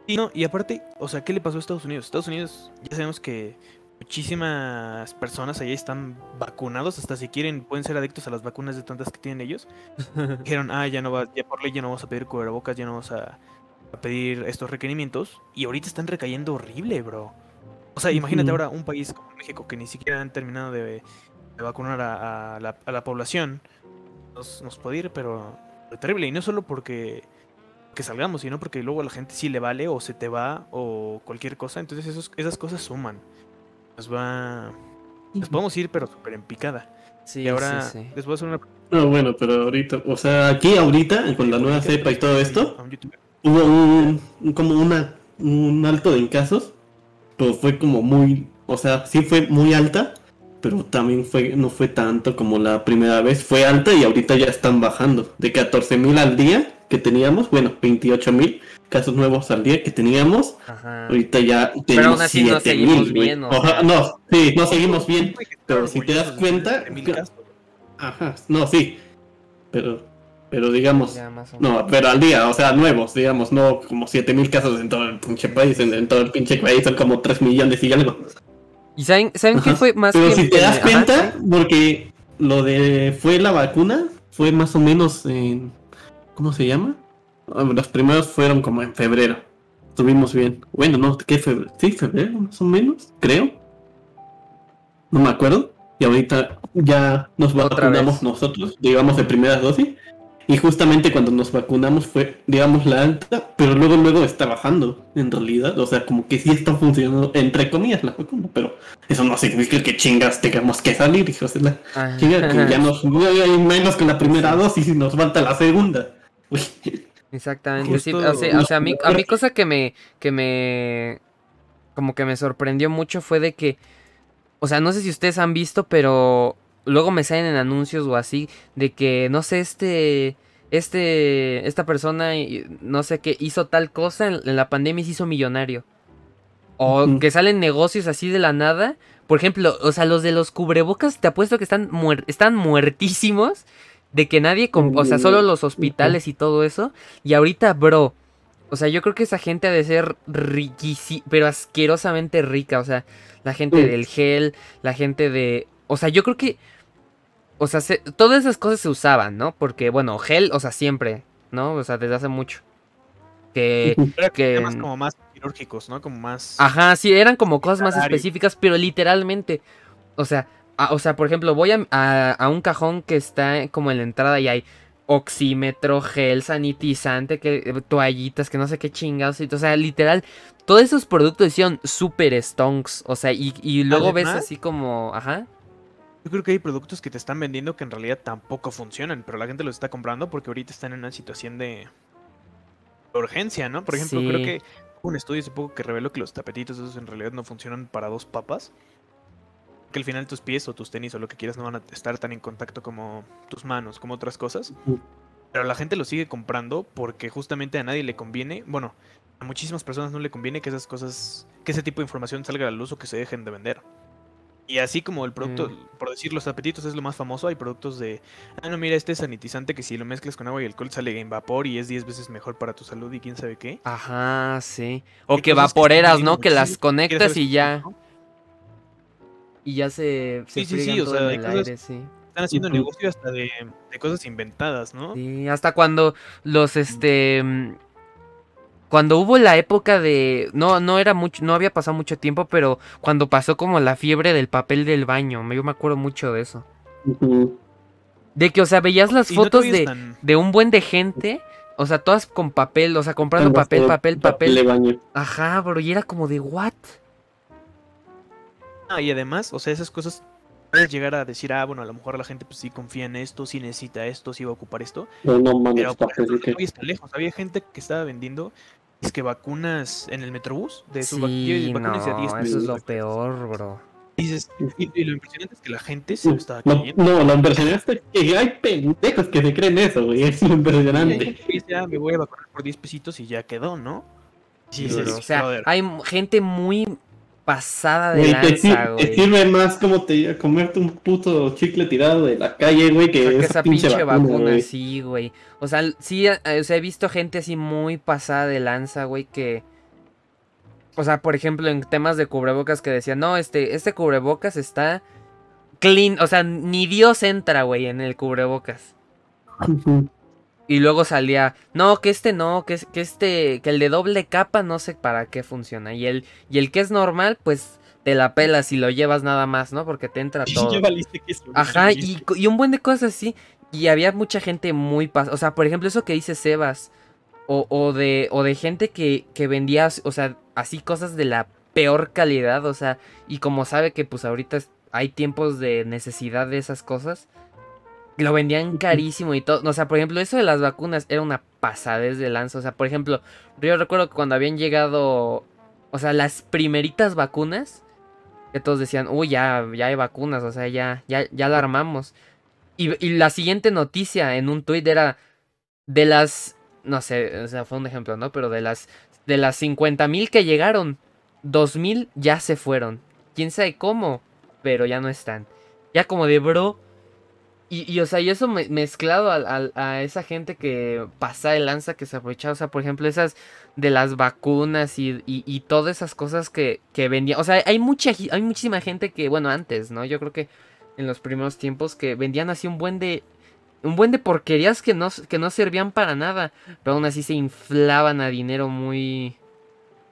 Y no, y aparte, o sea, ¿qué le pasó a Estados Unidos? Estados Unidos, ya sabemos que muchísimas personas allá están vacunados, hasta si quieren pueden ser adictos a las vacunas de tantas que tienen ellos. Dijeron, ah, ya no va, ya por ley ya no vamos a pedir cubrebocas, ya no vamos a, a pedir estos requerimientos. Y ahorita están recayendo horrible, bro. O sea, imagínate ahora un país como México que ni siquiera han terminado de, de vacunar a, a la, a la población. Nos, nos puede ir, pero terrible. Y no solo porque que salgamos, sino porque luego a la gente sí le vale o se te va o cualquier cosa. Entonces esos, esas cosas suman. Nos va... Nos podemos ir, pero súper en picada. Sí, Y ahora sí, sí. les voy a hacer una No, bueno, pero ahorita, o sea, aquí ahorita, con la nueva cepa y todo esto, a un youtuber. Hubo un, como una, un alto en casos, pero fue como muy, o sea, sí fue muy alta, pero también fue, no fue tanto como la primera vez, fue alta y ahorita ya están bajando, de 14.000 al día que teníamos, bueno, 28.000 casos nuevos al día que teníamos, Ajá. ahorita ya Pero tenemos aún así no 7.000, seguimos güey. bien, o Oja- sea. No, sí, no seguimos bien, pero si te das cuenta, 20.000 que- casos. ajá, no, sí, pero, pero digamos, no, pero al día, o sea, nuevos, digamos, no como 7000 casos en todo el pinche país, en, en todo el pinche país son como 3 millones y algo. ¿Y saben, ¿saben qué fue más Pero que si te das Ajá, cuenta, sí. porque lo de fue la vacuna, fue más o menos en ¿cómo se llama? Ah, Los primeros fueron como en febrero. Estuvimos bien. Bueno, no, ¿qué febrero? Sí, febrero, más o menos, creo. No me acuerdo. Y ahorita ya nos vacunamos nosotros, digamos, de primera dosis. Y justamente cuando nos vacunamos fue, digamos, la alta, pero luego, luego está bajando, en realidad. O sea, como que sí está funcionando, entre comillas, la vacuna, pero eso no significa que chingas tengamos que salir, hijos de la Ajá. chinga, que ya nos, hay menos que la primera dosis y nos falta la segunda. Uy, Exactamente, sí. O sea, o sea, a mí, a mí cosa que me, que me, como que me sorprendió mucho fue de que, o sea, no sé si ustedes han visto, pero luego me salen en anuncios o así, de que, no sé, este, este, esta persona, no sé qué, hizo tal cosa en, en la pandemia y se hizo millonario. O que salen negocios así de la nada. Por ejemplo, o sea, los de los cubrebocas, te apuesto que están, muer- están muertísimos. De que nadie, o sea, solo los hospitales y todo eso. Y ahorita, bro, o sea, yo creo que esa gente ha de ser riquísima, pero asquerosamente rica. O sea, la gente del gel, la gente de... o sea, yo creo que, o sea, se- todas esas cosas se usaban, ¿no? Porque, bueno, gel, o sea, siempre, ¿no? O sea, desde hace mucho. Que, que- temas como más quirúrgicos, ¿no? Como más... Ajá, sí, eran como cosas más específicas, pero literalmente. O sea, a- o sea, por ejemplo, voy a, a- a un cajón que está como en la entrada y hay oxímetro, gel, sanitizante, que, eh, toallitas, que no sé qué chingados. y- O sea, literal, todos esos productos hicieron super stonks. O sea, y, y luego ves así como, ajá. Yo creo que hay productos que te están vendiendo que en realidad tampoco funcionan, pero la gente los está comprando porque ahorita están en una situación de urgencia, ¿no? Por ejemplo, creo que hubo un estudio hace poco que reveló que los tapetitos esos en realidad no funcionan para dos papas. Que al final tus pies o tus tenis o lo que quieras no van a estar tan en contacto como tus manos, como otras cosas. Pero la gente lo sigue comprando porque justamente a nadie le conviene, bueno, a muchísimas personas no le conviene que esas cosas, que ese tipo de información salga a la luz o que se dejen de vender. Y así como el producto, Mm. por decir los tapetitos es lo más famoso, hay productos de, ah, no, mira, este sanitizante que si lo mezclas con agua y alcohol sale en vapor y es 10 veces mejor para tu salud y quién sabe qué. Ajá, sí. O que vaporeras, ¿no? Que las muchísimo. ¿Quieres conectas y ya, y ya se, se Sí, sí, sí, o sea, en hay el cosas- aire, sí. Están haciendo Ujú. negocio hasta de, de cosas inventadas, ¿no? Sí, hasta cuando los este mm, cuando hubo la época de no no era mucho no había pasado mucho tiempo, pero cuando pasó como la fiebre del papel del baño, yo me acuerdo mucho de eso. De que o sea, veías las no fotos de tan- de un buen de gente, o sea, todas con papel, o sea, comprando papel, de papel, de papel. baño. Ajá, bro, y era como de what? Ah, y además, o sea, esas cosas puedes llegar a decir, ah, bueno, a lo mejor la gente pues sí confía en esto, sí necesita esto, sí va a ocupar esto. No, no mames, Pero, por papel, ejemplo, que- no voy hasta lejos. Había gente que estaba vendiendo es que vacunas en el Metrobús de sus Sí, vacunas de 10 no, eso es lo peor, bro. Dices, y, y lo impresionante es que la gente se lo estaba No, creyendo. no, lo impresionante es que hay pendejos que se creen eso, güey. Es impresionante. dice, ah, me voy a vacunar por 10 pesitos y ya quedó, ¿no? Sí, Sí, sí, o sea, hay gente muy pasada de Güey, lanza, te güey. sirve más como te comerte un puto chicle tirado de la calle, güey, que esa, esa pinche vacuna, güey. sí, güey. O sea, sí, eh, o sea, he visto gente así muy pasada de lanza, güey, que... O sea, por ejemplo, en temas de cubrebocas que decían, no, este, este cubrebocas está clean, o sea, ni Dios entra, güey, en el cubrebocas. Y luego salía, no, que este no, que, que este, que el de doble capa no sé para qué funciona. Y el, y el que es normal, pues te la pelas y lo llevas nada más, ¿no? Porque te entra todo. Ajá, y, un buen de cosas así. Y había mucha gente muy pas O sea, por ejemplo, eso que dice Sebas. O, o de, o de gente que, que vendía, o sea, así cosas de la peor calidad. O sea, y como sabe que pues ahorita hay tiempos de necesidad de esas cosas. Lo vendían carísimo y todo. O sea, por ejemplo, eso de las vacunas era una pasadez de lanza. O sea, por ejemplo, yo recuerdo que cuando habían llegado. O sea, las primeritas vacunas. Que todos decían, uy, ya, ya hay vacunas, o sea, ya, ya, ya la armamos. Y, y la siguiente noticia en un tuit era de las, no sé, o sea, fue un ejemplo, ¿no? Pero de las, de las 50 mil que llegaron, 2 mil ya se fueron. Quién sabe cómo, pero ya no están. Ya como de bro. Y, y, o sea, y eso me- mezclado al- al- a, esa gente que pasa de lanza, que se aprovechaba, o sea, por ejemplo, esas de las vacunas y, y, y todas esas cosas que, que vendían. O sea, hay mucha hay muchísima gente que, bueno, antes, ¿no? Yo creo que en los primeros tiempos que vendían así un buen de. Un buen de porquerías que no, que no servían para nada. Pero aún así se inflaban a dinero muy.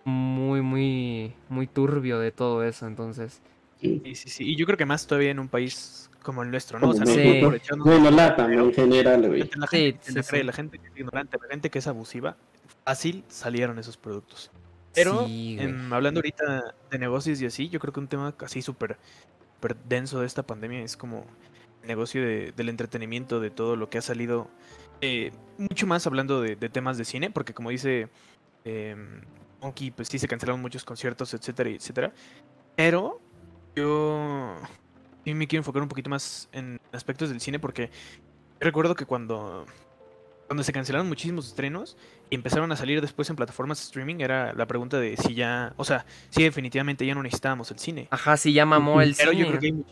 Muy, muy. Muy turbio de todo eso. Entonces. Sí, sí, sí. Y yo creo que más todavía en un país como el nuestro, ¿no? O sea, no México. aprovechando Bueno, lata, en general, güey. la Sí, gente que se sí, la cree, sí. la gente que es ignorante, la gente que es abusiva, fácil salieron esos productos. Pero sí, hablando ahorita de negocios y así, yo creo que un tema así súper denso de esta pandemia es como el negocio de- del entretenimiento, de todo lo que ha salido. eh, mucho más hablando de, de temas de cine, porque como dice em, Monkey, pues sí se cancelaron muchos conciertos, etcétera, etcétera. Pero yo sí me quiero enfocar un poquito más en aspectos del cine, porque recuerdo que cuando cuando se cancelaron muchísimos estrenos y empezaron a salir después en plataformas de streaming, era la pregunta de si ya, o sea, si definitivamente ya no necesitábamos el cine. Ajá, sí, ya mamó el Pero cine. yo creo que hay,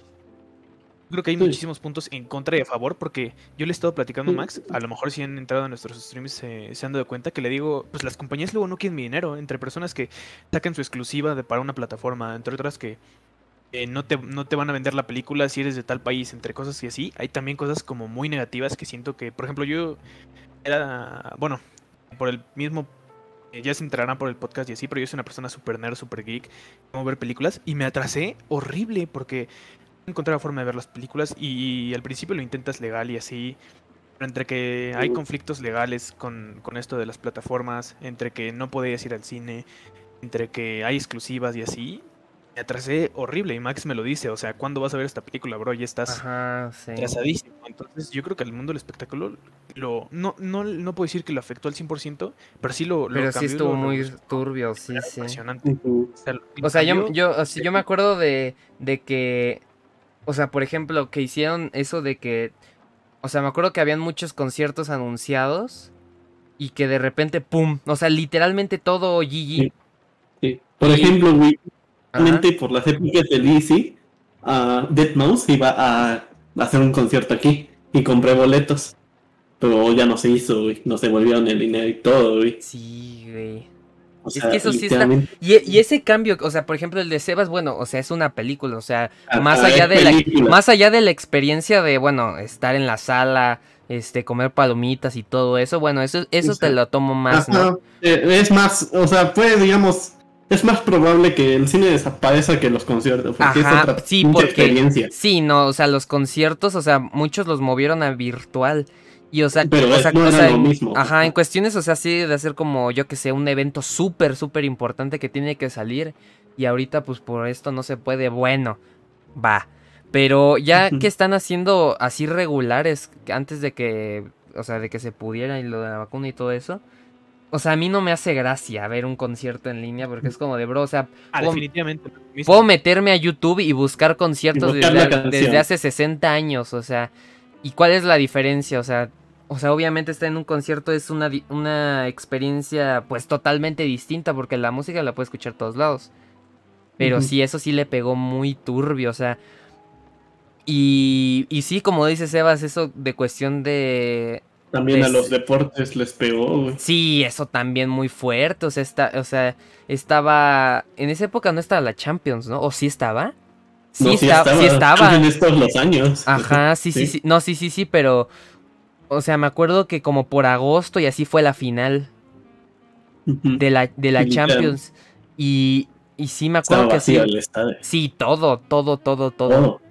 creo que hay Sí. muchísimos puntos en contra y a favor, porque yo le he estado platicando a. Max, a lo mejor si han entrado a nuestros streams se, se han dado cuenta que le digo, pues las compañías luego no quieren mi dinero, entre personas que sacan su exclusiva de, para una plataforma, entre otras que eh, no, te, no te van a vender la película si eres de tal país, entre cosas y así. Hay también cosas como muy negativas que siento que, por ejemplo, yo era, bueno, por el mismo, eh, ya se entrarán por el podcast y así, pero yo soy una persona super nerd, super geek, como ver películas, y me atrasé horrible porque no encontré la forma de ver las películas y, al principio lo intentas legal y así. Pero entre que hay conflictos legales con, con esto de las plataformas, entre que no podías ir al cine, entre que hay exclusivas y así, me atrasé horrible y Max me lo dice, o sea, ¿cuándo vas a ver esta película, bro? Ya estás Ajá, sí. atrasadísimo. Entonces yo creo que al mundo del espectáculo lo, no, no, no puedo decir que lo afectó al 100%, pero sí lo, lo Pero sí cambió estuvo lo muy turbio, sí, sí. impresionante. O sea, lo O sea, yo, cambió yo, o sea, yo me acuerdo de, de que, o sea, por ejemplo, que hicieron eso de que, o sea, me acuerdo que habían muchos conciertos anunciados y que de repente, ¡pum! O sea, literalmente todo GG. Sí. Sí. Por Y- ejemplo, güey, Por las épocas del Easy, uh, Dead Mouse iba a hacer un concierto aquí y compré boletos. Pero ya no se hizo, güey. Nos devolvieron el dinero y todo, güey. Sí, güey. O Es sea, que eso sí está- Y, e- y ese cambio, o sea, por ejemplo, el de Sebas, bueno, o sea, es una película, o sea, ah, más ah, allá es de la más allá de la experiencia de, bueno, estar en la sala, este, comer palomitas y todo eso, bueno, eso, eso te lo tomo más, Ajá, ¿no? eh, Es más, o sea, puede, digamos, es más probable que el cine desaparezca que los conciertos. Porque Ajá, es otra sí, porque- experiencia. Sí, no, o sea, los conciertos, o sea, muchos los movieron a virtual. Y, o sea, Pero o es- sea, no o sea, lo mismo. Ajá, en cuestiones, o sea, sí, de hacer como, yo que sé, un evento súper, súper importante que tiene que salir. Y ahorita, pues por esto no se puede. Bueno, va. Pero ya que están haciendo así regulares, antes de que, o sea, de que se pudiera y lo de la vacuna y todo eso. O sea, a mí no me hace gracia ver un concierto en línea porque es como de, bro, o sea, Ah, puedo- definitivamente. Puedo meterme a YouTube y buscar conciertos Y buscar desde, hace 60 años, o sea, ¿y cuál es la diferencia? O sea, o sea, obviamente estar en un concierto es una, una experiencia pues totalmente distinta porque la música la puedes escuchar a todos lados. Pero sí, eso sí le pegó muy turbio, o sea. Y, y sí, como dice Sebas, eso de cuestión de, También a los deportes les pegó, güey. Sí, eso también muy fuerte. O sea, está, o sea, estaba. En esa época no estaba la Champions, ¿no? ¿O sí estaba? Sí, No, estaba, sí estaba. En estos los años. Ajá, sí, sí, sí. No, sí, sí, sí, pero. O sea, me acuerdo que como por agosto y así fue la final de la, de la Sí. Champions. Y, y sí me Estaba acuerdo que sí. vacío el estadio. Sí, todo, todo, todo, todo. Todo.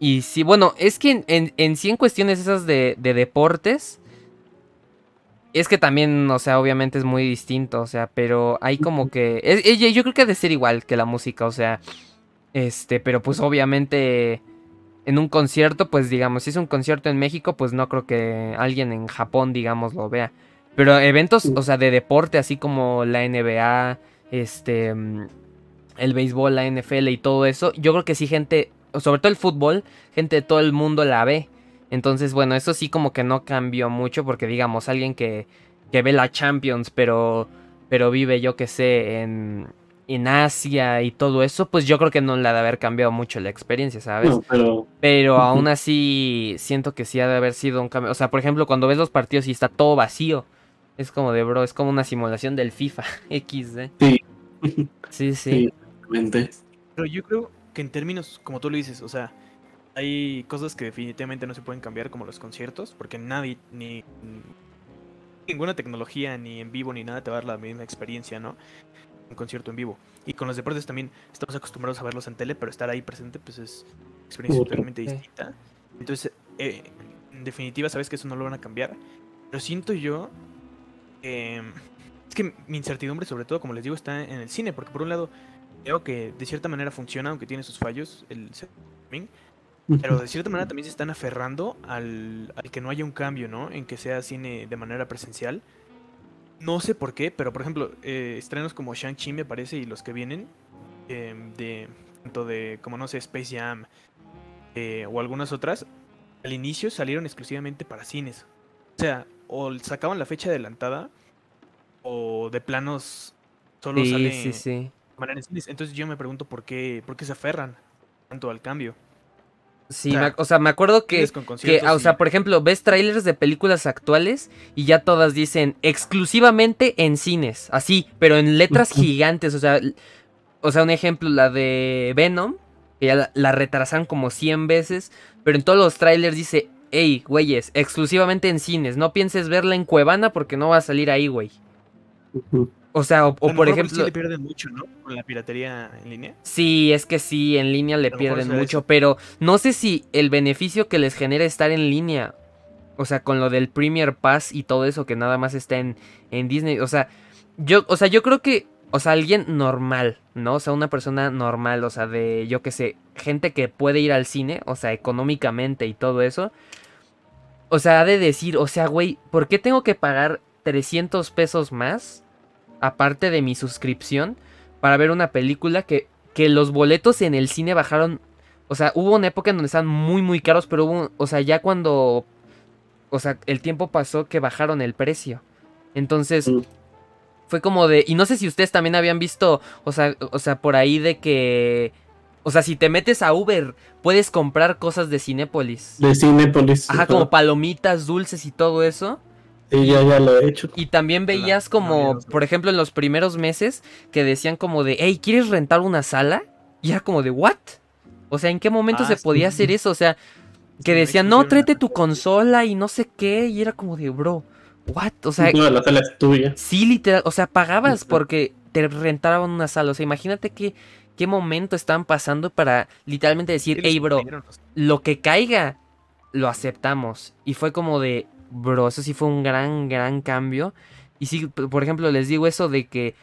Y sí, bueno, es que en, en, en sí en cuestiones esas de, de deportes, es que también, o sea, obviamente es muy distinto, o sea, pero hay como que... es- yo creo que ha de ser igual que la música, o sea, este, pero pues obviamente en un concierto, pues digamos, si es un concierto en México, pues no creo que alguien en Japón, digamos, lo vea. Pero eventos, o sea, de deporte, así como la NBA, este, mm, el béisbol, la NFL y todo eso, yo creo que sí gente, sobre todo el fútbol, gente de todo el mundo la ve. Entonces, bueno, eso sí como que no cambió mucho porque digamos, alguien que, que ve la Champions, pero, pero vive, yo que sé, en, en Asia y todo eso, pues yo creo que no le ha de haber cambiado mucho la experiencia, ¿sabes? No, pero Pero aún así siento que sí ha de haber sido un cambio. O sea, por ejemplo, cuando ves los partidos y está todo vacío, es como de, bro, es como una simulación del FIFA XD. sí, Sí, sí. sí, realmente. Pero yo creo que en términos, como tú lo dices, o sea, hay cosas que definitivamente no se pueden cambiar como los conciertos, porque nadie, ni ninguna tecnología, ni en vivo, ni nada te va a dar la misma experiencia, ¿no? Un concierto en vivo. Y con los deportes también estamos acostumbrados a verlos en tele, pero estar ahí presente, pues es experiencia totalmente distinta. Entonces, eh, en definitiva, sabes que eso no lo van a cambiar. Pero siento yo que... Es que mi incertidumbre, sobre todo, como les digo, está en el cine, porque por un lado creo que de cierta manera funciona, aunque tiene sus fallos, el pero de cierta manera también se están aferrando al, al que no haya un cambio, ¿no? En que sea cine de manera presencial. No sé por qué, pero por ejemplo, eh, estrenos como Shang-Chi me parece y los que vienen, eh, de tanto de, como no sé, Space Jam eh, o algunas otras, al inicio salieron exclusivamente para cines. O sea, o sacaban la fecha adelantada o de planos solo Sí, sale sí, sí. De manera en cines. Entonces yo me pregunto por qué, por qué se aferran tanto al cambio. Sí, O sea, me ac- o sea, me acuerdo que, o sea, por ejemplo, ves trailers de películas actuales y ya todas dicen exclusivamente en cines, así, pero en letras gigantes, o sea, o sea, un ejemplo, la de Venom, que ya la, la retrasaron como 100 veces, pero en todos los trailers dice, hey, güeyes, exclusivamente en cines, no pienses verla en Cuevana porque no va a salir ahí, güey. O sea, o, por mejor ejemplo... Sí le pierden mucho, ¿no? Con la piratería en línea. Sí, es que sí, en línea le pierden mucho, eso. pero no sé si el beneficio que les genera estar en línea, o sea, con lo del Premier Pass y todo eso que nada más está en, en Disney, o sea, yo, o sea, yo creo que, o sea, alguien normal, ¿no? O sea, una persona normal, o sea, de, yo qué sé, gente que puede ir al cine, o sea, económicamente y todo eso, o sea, ha de decir, o sea, güey, ¿por qué tengo que pagar 300 pesos más, aparte de mi suscripción, para ver una película que, que los boletos en el cine bajaron? O sea, hubo una época en donde estaban muy, muy caros, pero hubo, o sea, ya cuando, o sea, el tiempo pasó que bajaron el precio. Entonces, Mm. fue como de, y no sé si ustedes también habían visto, o sea, o sea, por ahí de que, o sea, si te metes a Uber, puedes comprar cosas de Cinépolis. De Cinepolis. Ajá, como palomitas, dulces y todo eso. Sí, ya, ya lo he hecho. Y también veías como, por ejemplo, en los primeros meses que decían como de, hey, ¿quieres rentar una sala? Y era como de, ¿what? O sea, ¿en qué momento Ah, se sí. podía hacer eso? O sea, que decían, no, tráete tu consola y no sé qué. Y era como de, bro, ¿what? O sea, la sala es tuya. sí, literal, o sea, pagabas porque te rentaban una sala. O sea, imagínate qué, qué momento estaban pasando para literalmente decir, hey, bro, lo que caiga, lo aceptamos. Y fue como de, bro, eso sí fue un gran, gran cambio. Y sí, por ejemplo, les digo eso de que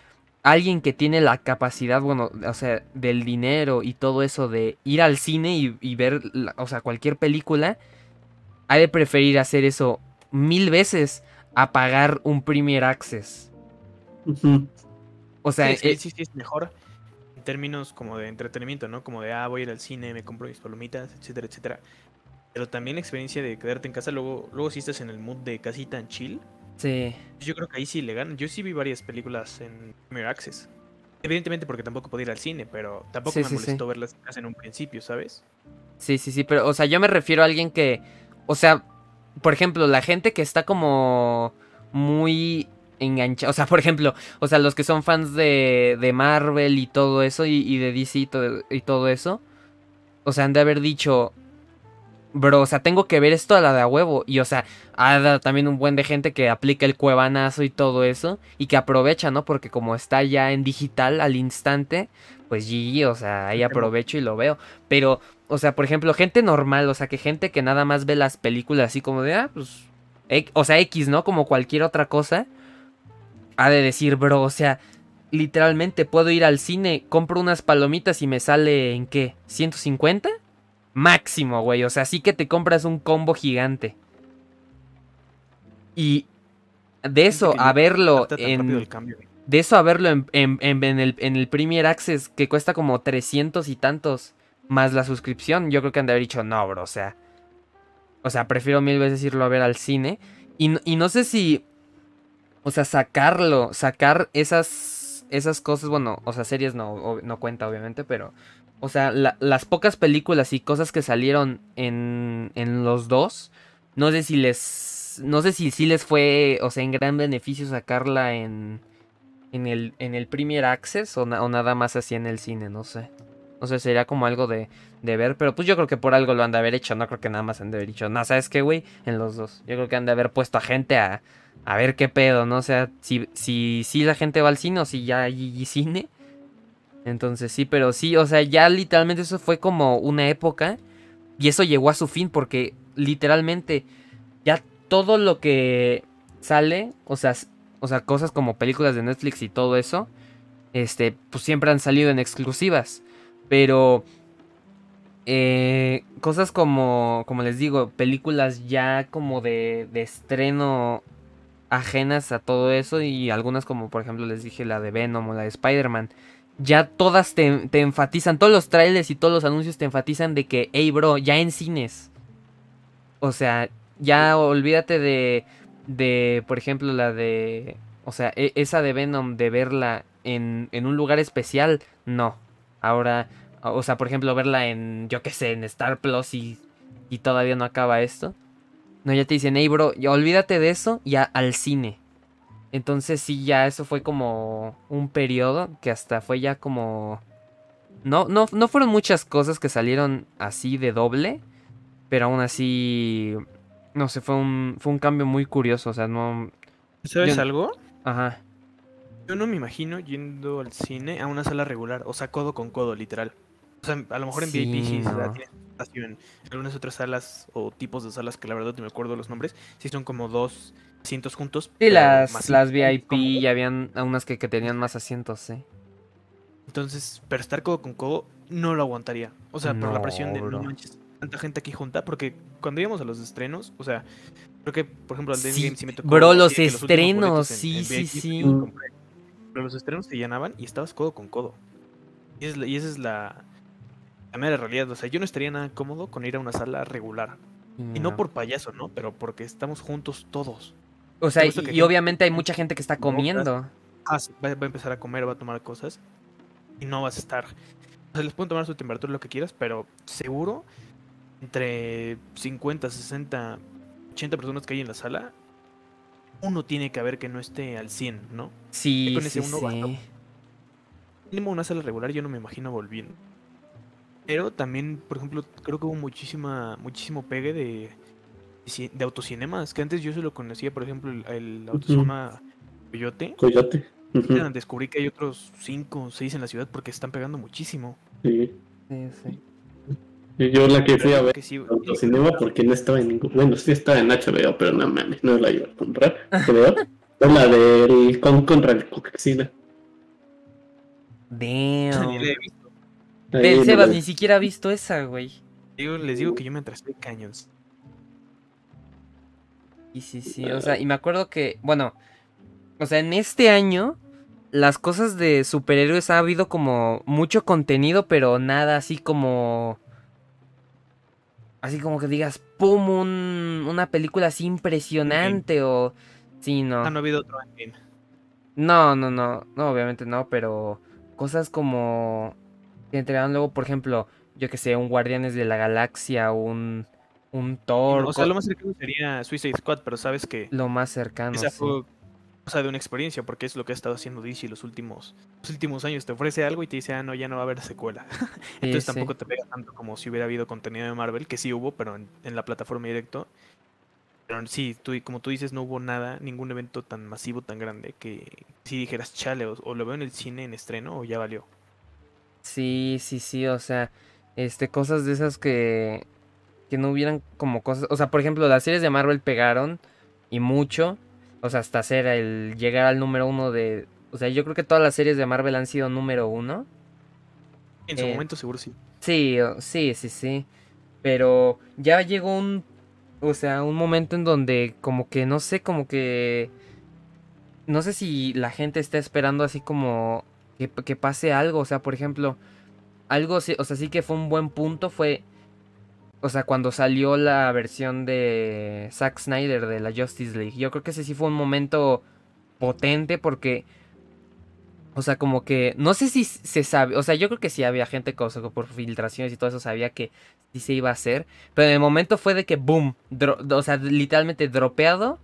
alguien que tiene la capacidad, bueno, o sea, del dinero y todo eso de ir al cine y, y ver, la- o sea, cualquier película, ha de preferir hacer eso mil veces a pagar un Premier Access. O sea, sí, sí, eh, sí, sí, es mejor en términos como de entretenimiento, ¿no? Como de, ah, voy a ir al cine, me compro mis palomitas, etcétera, etcétera. Pero también la experiencia de quedarte en casa, luego, luego si estás en el mood de casita en chill, sí. yo creo que ahí sí le ganan. Yo sí vi varias películas en Premier Access. Evidentemente porque tampoco podía ir al cine, pero tampoco Sí, me sí, sí. molestó verlas en un principio, ¿sabes? Sí, sí, sí, pero, o sea, yo me refiero a alguien que, o sea, por ejemplo, la gente que está como muy enganchada, o sea, por ejemplo, o sea, los que son fans de, de Marvel y todo eso, y, y de DC y todo, y todo eso, o sea, han de haber dicho, bro, o sea, tengo que ver esto a la de a huevo, y o sea, hay también un buen de gente que aplica el cuevanazo y todo eso, y que aprovecha, ¿no? Porque como está ya en digital al instante, pues GG, o sea, ahí aprovecho y lo veo, pero... O sea, por ejemplo, gente normal, o sea, que gente que nada más ve las películas así como de, ah, pues, X- o sea, X, ¿no? Como cualquier otra cosa, ha de decir, bro, o sea, literalmente puedo ir al cine, compro unas palomitas y me sale en qué, 150? Máximo, güey, o sea, sí que te compras un combo gigante. Y de eso a verlo en... De eso a verlo en, en- en- en el, en el Premier Access, que cuesta como 300 y tantos, más la suscripción, yo creo que han de haber dicho, no, bro, o sea. O sea, prefiero mil veces irlo a ver al cine. Y, y no sé si. O sea, sacarlo, sacar esas, esas cosas, bueno, o sea, series no, no cuenta, obviamente, pero. O sea, la- las pocas películas y cosas que salieron en, en los dos, no sé si les. No sé si sí les fue, o sea, en gran beneficio sacarla en en el, en el Premier Access o, o nada más así en el cine, no sé. No sé, sería como algo de, de ver, pero pues yo creo que por algo lo han de haber hecho, no creo que nada más han de haber dicho, no, ¿sabes qué, güey? En los dos. Yo creo que han de haber puesto a gente a, a ver qué pedo, ¿no? O sea, si, si, si la gente va al cine o si ya hay cine. Entonces sí, pero sí, o sea, ya literalmente eso fue como una época y eso llegó a su fin porque literalmente ya todo lo que sale, o sea, o sea, cosas como películas de Netflix y todo eso, este, pues siempre han salido en exclusivas. Pero eh, cosas como, como les digo, películas ya como de, de estreno ajenas a todo eso y algunas como por ejemplo les dije la de Venom o la de Spider-Man. Ya todas te, te enfatizan, todos los trailers y todos los anuncios te enfatizan de que, hey bro, ya en cines. O sea, ya olvídate de, de, por ejemplo, la de, o sea, e- esa de Venom, de verla en, en un lugar especial, no. Ahora, o sea, por ejemplo, verla en, yo qué sé, en Star Plus y, y todavía no acaba esto. No, ya te dicen, hey bro, ya olvídate de eso, ya al cine. Entonces sí, ya eso fue como un periodo que hasta fue ya como... No, no, no fueron muchas cosas que salieron así de doble. Pero aún así. No sé, fue un, fue un cambio muy curioso. O sea, no. ¿Sabes Yo- algo? Ajá. Yo no me imagino yendo al cine a una sala regular, o sea, codo con codo, literal. O sea, a lo mejor en Sí, VIP sí no. en algunas otras salas o tipos de salas que la verdad no me acuerdo los nombres, sí son como dos asientos juntos. Sí, las, las. VIP y habían unas que, que tenían más asientos, sí. Entonces, pero estar codo con codo no lo aguantaría. O sea, por la presión de bro. no manches, tanta gente aquí junta, porque cuando íbamos a los estrenos, o sea, creo que, por ejemplo, al Sí, Endgame sí me tocó. bro, los estrenos, en- sí, en sí, sí. Pero los estrenos se llenaban y estabas codo con codo. Y, es la- y esa es la, la mera realidad. O sea, yo no estaría nada cómodo con ir a una sala regular. Y No. por payaso, ¿no? Pero porque estamos juntos todos. O sea, y, que obviamente hay mucha gente que está comiendo. Ah, sí, va, va a empezar a comer, va a tomar cosas. Y no vas a estar. O sea, les pueden tomar su temperatura lo que quieras, pero seguro entre 50, 60, 80 personas que hay en la sala, uno tiene que haber que no esté al 100, ¿no? Sí, con ese sí, uno sí. Mínimo una sala regular yo no me imagino volviendo. Pero también, por ejemplo, creo que hubo muchísima, muchísimo pegue de, de autocinemas, que antes yo solo conocía, por ejemplo, el, el autocinema Coyote. Coyote. Descubrí que hay otros 5 o 6 en la ciudad porque están pegando muchísimo. sí. Sí, sí. Y Yo la que fui a ver Que sí, autocinema porque no estaba en ningún. Bueno, sí estaba en HBO, pero no mames, no la iba a comprar. Creo. Es la del Con contra el Cocaxina. ni Damn. la he visto. Ahí Ve, en Sebas ni siquiera ha visto esa, güey. Digo- les digo que yo me atrasé caños. Sí, sí, sí. O sea, y me acuerdo que, bueno, o sea, en este año las cosas de superhéroes ha habido como mucho contenido, pero nada así como... Así como que digas, ¡pum! un- una película así impresionante o... Sí, no. Ah, no ha habido otro Endgame. No, no, no, no, obviamente no, pero cosas como que entregaron luego, por ejemplo, yo que sé, un Guardianes de la Galaxia, un, un Thor, O sea, lo más cercano sería Suicide Squad, pero sabes que lo más cercano. esa sí. fue cosa de una experiencia, porque es lo que ha estado haciendo DC los últimos, los últimos años. Te ofrece algo y te dice, ah, no, ya no va a haber secuela. Entonces sí. tampoco te pega tanto como si hubiera habido contenido de Marvel, que sí hubo, pero en, en la plataforma directo. Pero sí, tú, como tú dices, no hubo nada, ningún evento tan masivo, tan grande, que si dijeras, chale, o, o lo veo en el cine en estreno o ya valió. Sí, sí, sí, o sea, este, cosas de esas que, que no hubieran como cosas, o sea, por ejemplo, las series de Marvel pegaron y mucho, o sea, hasta hacer el llegar al número uno de, o sea, yo creo que todas las series de Marvel han sido número uno. En su Eh, momento seguro sí. Sí, sí, sí, sí. Pero ya llegó un, o sea, un momento en donde como que no sé, como que no sé si la gente está esperando así como que, que pase algo, o sea, por ejemplo, algo, sí- o sea, sí que fue un buen punto fue, o sea, cuando salió la versión de Zack Snyder de la Justice League. Yo creo que ese sí fue un momento potente porque o sea, como que no sé si se sabe, o sea, yo creo que sí había gente que, o sea, por filtraciones y todo eso sabía que sí se iba a hacer, pero en el momento fue de que boom, dro- o sea, literalmente dropeado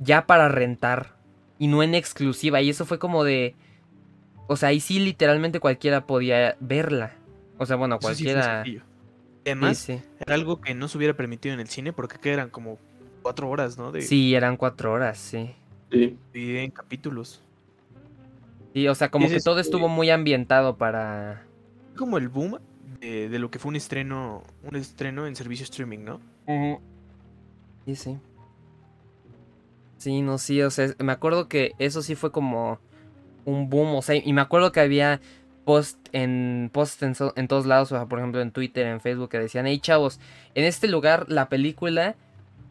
ya para rentar y no en exclusiva y eso fue como de o sea, ahí sí literalmente cualquiera podía verla. O sea, bueno, sí cualquiera sí, Además, sí. era algo que no se hubiera permitido en el cine porque que eran como cuatro horas, ¿no? De Sí, eran cuatro horas, sí. Sí. dividir en capítulos. Sí, o sea, como Es que todo estuvo muy ambientado para Como el boom de, de lo que fue un estreno, un estreno en servicio streaming, ¿no? Sí, sí. Sí, no, sí, o sea, me acuerdo que eso sí fue como un boom, o sea, y me acuerdo que había post en post en, so- en todos lados, o sea, por ejemplo en Twitter, en Facebook, que decían, hey chavos, en este lugar la película,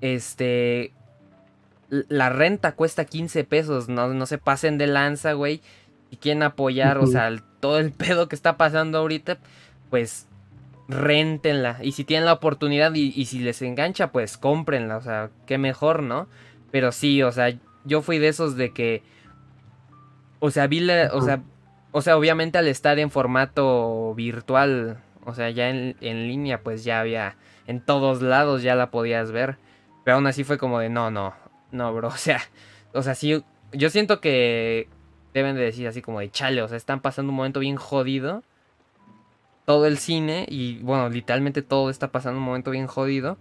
este, la renta cuesta 15 pesos, no, no se pasen de lanza, güey, y quieren apoyar, o sea, el- todo el pedo que está pasando ahorita, pues réntenla. Y si tienen la oportunidad y, y si les engancha, pues cómprenla. O sea, qué mejor, ¿no? Pero sí, o sea, yo fui de esos de que. O sea, vi la. O sea, o sea, obviamente al estar en formato virtual, o sea, ya en, en línea, pues ya había. En todos lados ya la podías ver. Pero aún así fue como de no, no, no, bro. O sea, o sea, sí. Yo siento que deben de decir así como de chale, o sea, están pasando un momento bien jodido. todo el cine y bueno, literalmente todo está pasando un momento bien jodido.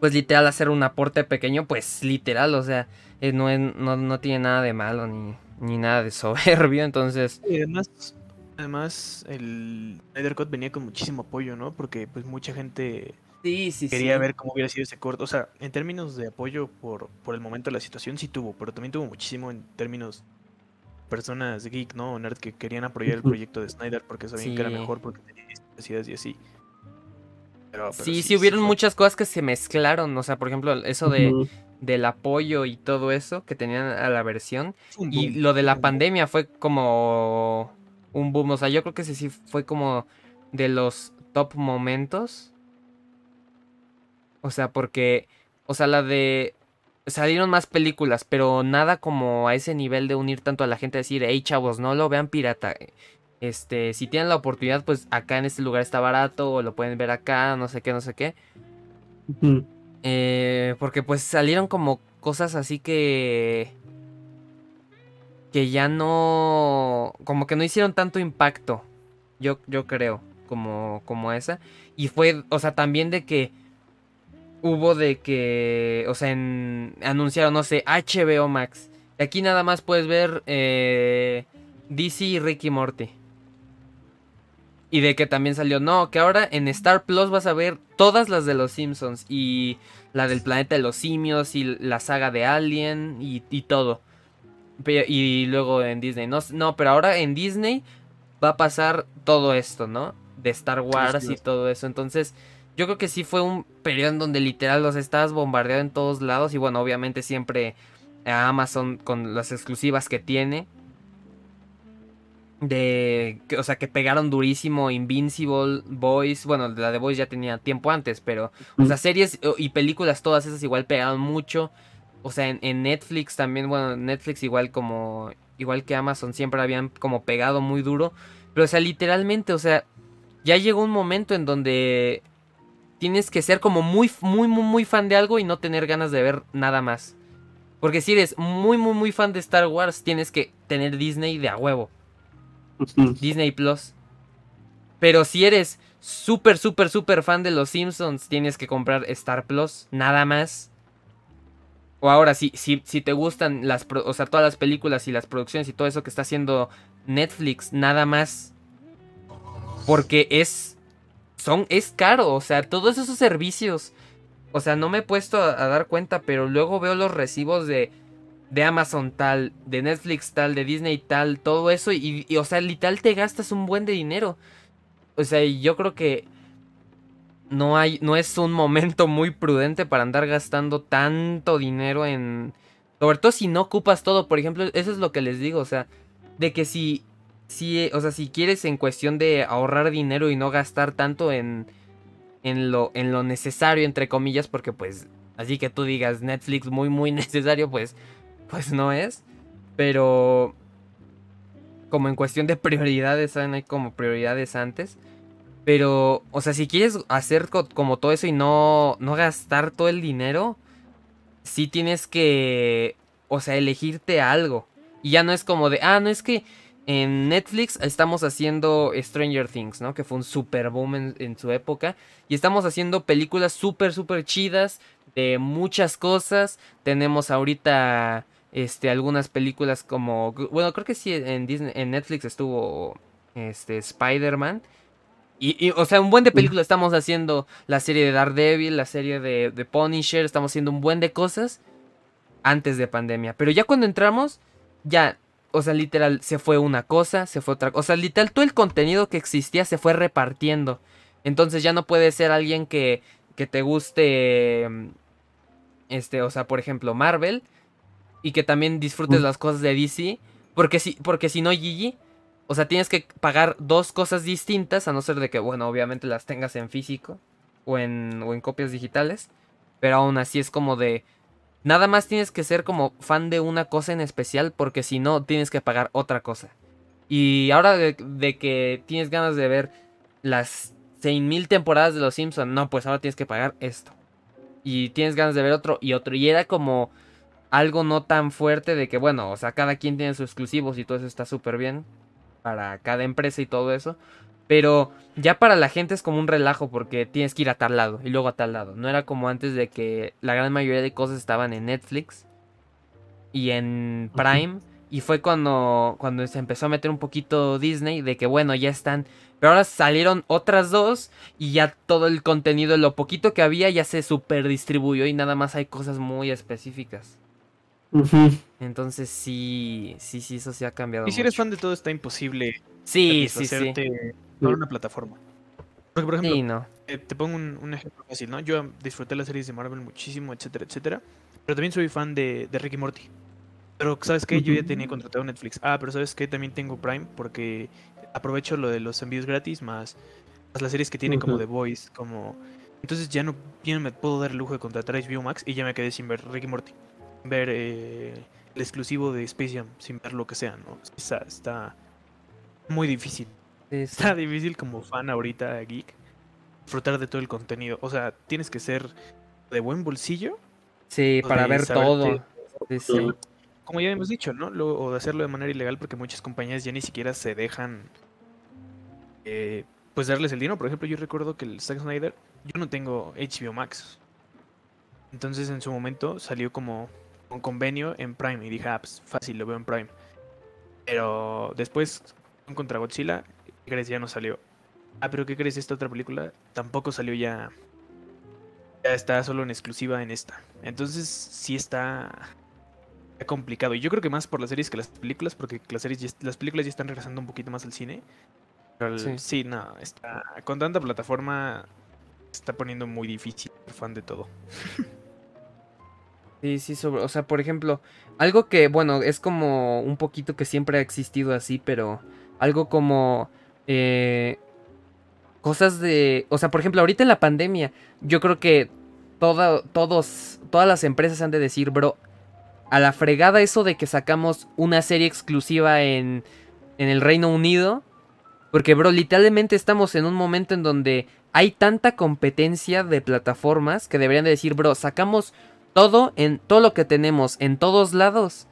Pues literal hacer un aporte pequeño, pues literal, o sea, eh, no, no, tiene nada de malo ni, ni nada de soberbio, entonces... Y además, además el Snyder Cut venía con muchísimo apoyo, ¿no? Porque pues mucha gente sí, sí, quería ver cómo hubiera sido ese corto. O sea, en términos de apoyo por, por el momento de la situación sí tuvo, pero también tuvo muchísimo en términos personas geek, ¿no? Nerd que querían apoyar el proyecto de Snyder porque sabían que era mejor porque tenía necesidades y así. sí, sí, hubieron muchas cosas que se mezclaron. O sea, por ejemplo, eso de, del apoyo y todo eso que tenían a la versión. Y lo de la pandemia fue como un boom. O sea, yo creo que ese sí fue como de los top momentos. O sea, porque. O sea, la de salieron más películas, pero nada como a ese nivel de unir tanto a la gente, decir, hey chavos, no lo vean pirata. Este, si tienen la oportunidad, pues acá en este lugar está barato, o lo pueden ver acá, no sé qué, no sé qué. Eh, porque pues salieron como cosas así que... Que ya no... Como que no hicieron tanto impacto. Yo, yo creo. Como, como esa. Y fue, o sea, también de que hubo de que, o sea, en, anunciaron, no sé, HBO Max. Aquí nada más puedes ver eh, DC y Ricky Morty. Y de que también salió, no, que ahora en Star Plus vas a ver todas las de los Simpsons. Y la del planeta de los simios y la saga de Alien y, todo. Y luego en Disney, no, no, pero ahora en Disney va a pasar todo esto, ¿no? De Star Wars y todo eso. Entonces yo creo que sí fue un periodo en donde literal los estabas bombardeando en todos lados. Y bueno, obviamente siempre a Amazon con las exclusivas que tiene. De. O sea, que pegaron durísimo Invincible, Boys. Bueno, la de Boys ya tenía tiempo antes, pero. O sea, series y películas, todas esas igual pegaron mucho. O sea, en, en Netflix también, bueno, Netflix igual como. Igual que Amazon siempre habían como pegado muy duro. Pero, o sea, literalmente, o sea, ya llegó un momento en donde tienes que ser como muy, muy, muy, muy fan de algo y no tener ganas de ver nada más. Porque si eres muy, muy, muy fan de Star Wars, tienes que tener Disney de a huevo. Disney Plus. Pero si eres súper, súper, súper fan de los Simpsons, tienes que comprar Star Plus, nada más. O ahora, si, si, si te gustan las, o sea, todas las películas y las producciones y todo eso que está haciendo Netflix, nada más. Porque es son, es caro, o sea, todos esos servicios. O sea, no me he puesto a, dar cuenta, pero luego veo los recibos de, de Amazon tal, de Netflix tal, de Disney tal, todo eso, y, o sea, literal te gastas un buen de dinero. O sea, yo creo que no hay, no es un momento muy prudente para andar gastando tanto dinero en... Sobre todo si no ocupas todo, por ejemplo, eso es lo que les digo, o sea, de que si si, o sea, si quieres en cuestión de ahorrar dinero y no gastar tanto en, en, lo, en lo necesario, entre comillas, porque pues, así que tú digas Netflix muy, muy necesario, pues, pues no es. Pero, como en cuestión de prioridades, ¿saben? Hay como prioridades antes. Pero, o sea, si quieres hacer como todo eso y no, no gastar todo el dinero, sí tienes que, o sea, elegirte algo. Y ya no es como de, ah, no es que en Netflix estamos haciendo Stranger Things, ¿no? Que fue un super boom en, su época. Y estamos haciendo películas súper, súper chidas de muchas cosas. Tenemos ahorita este, algunas películas como... Bueno, creo que sí, en, Disney, en Netflix estuvo este, Spider-Man. Y, o sea, un buen de películas estamos haciendo la serie de Daredevil, la serie de, de Punisher, estamos haciendo un buen de cosas antes de pandemia. Pero ya cuando entramos, ya o sea, literal, se fue una cosa, se fue otra cosa. O sea, literal, todo el contenido que existía se fue repartiendo. Entonces ya no puede ser alguien que, que te guste, este, o sea, por ejemplo, Marvel. Y que también disfrutes las cosas de DC. Porque si, porque si no, Gigi, o sea, tienes que pagar dos cosas distintas, a no ser de que, bueno, obviamente las tengas en físico o en, o en copias digitales. Pero aún así es como de, Nada más tienes que ser como fan de una cosa en especial porque si no tienes que pagar otra cosa. Y ahora de, que tienes ganas de ver las 6.000 temporadas de Los Simpsons, no, pues ahora tienes que pagar esto. Y tienes ganas de ver otro y otro. Y era como algo no tan fuerte de que, bueno, o sea, cada quien tiene sus exclusivos y todo eso está súper bien para cada empresa y todo eso. Pero ya para la gente es como un relajo porque tienes que ir a tal lado y luego a tal lado. No era como antes de que la gran mayoría de cosas estaban en Netflix y en Prime. Y fue cuando, cuando se empezó a meter un poquito Disney de que bueno, ya están. Pero ahora salieron otras dos y ya todo el contenido, lo poquito que había ya se super distribuyó y nada más hay cosas muy específicas. Entonces sí, sí, sí, eso se ha cambiado. Y si eres fan de todo está imposible. Sí, sí, sí. Por una plataforma. Porque, por ejemplo, Sí, no. eh, te pongo un, un ejemplo fácil, ¿no? Yo disfruté las series de Marvel muchísimo, etcétera, etcétera. Pero también soy fan de, de Ricky Morty. Pero, ¿sabes qué? Yo ya tenía contratado Netflix. Ah, pero ¿sabes qué? También tengo Prime porque aprovecho lo de los envíos gratis más, más las series que tienen como. The Voice, como... Entonces ya no, ya no me puedo dar el lujo de contratar HBO Max y ya me quedé sin ver Ricky Morty. Ver eh, el exclusivo de Space Jam, sin ver lo que sea, ¿no? Está, está muy difícil. Sí, sí. Está difícil como fan ahorita, geek, disfrutar de todo el contenido. O sea, tienes que ser de buen bolsillo. Sí, para ver todo. Sí. Como ya hemos dicho, ¿no? Lo- o de hacerlo de manera ilegal porque muchas compañías ya ni siquiera se dejan eh, pues darles el dinero. Por ejemplo, yo recuerdo que el Zack Snyder, yo no tengo HBO Max. Entonces en su momento salió como un convenio en Prime y dije, ah, pues fácil, lo veo en Prime. Pero después, contra Godzilla, ¿qué crees? Ya no salió. Ah, pero ¿qué crees? Esta otra película tampoco salió ya. Ya está solo en exclusiva en esta. Entonces sí está complicado. Y yo creo que más por las series que las películas, porque las series ya- las películas ya están regresando un poquito más al cine. Pero el- Sí. sí. no, está con tanta plataforma está poniendo muy difícil ser fan de todo. Sí, sí, sobre, o sea, por ejemplo, algo que, bueno, es como un poquito que siempre ha existido así, pero algo como eh, cosas de, o sea, por ejemplo, ahorita en la pandemia, yo creo que toda, todos, todas las empresas han de decir, bro, a la fregada eso de que sacamos una serie exclusiva en, en el Reino Unido, porque, bro, literalmente estamos en un momento en donde hay tanta competencia de plataformas que deberían de decir, bro, sacamos todo en todo lo que tenemos en todos lados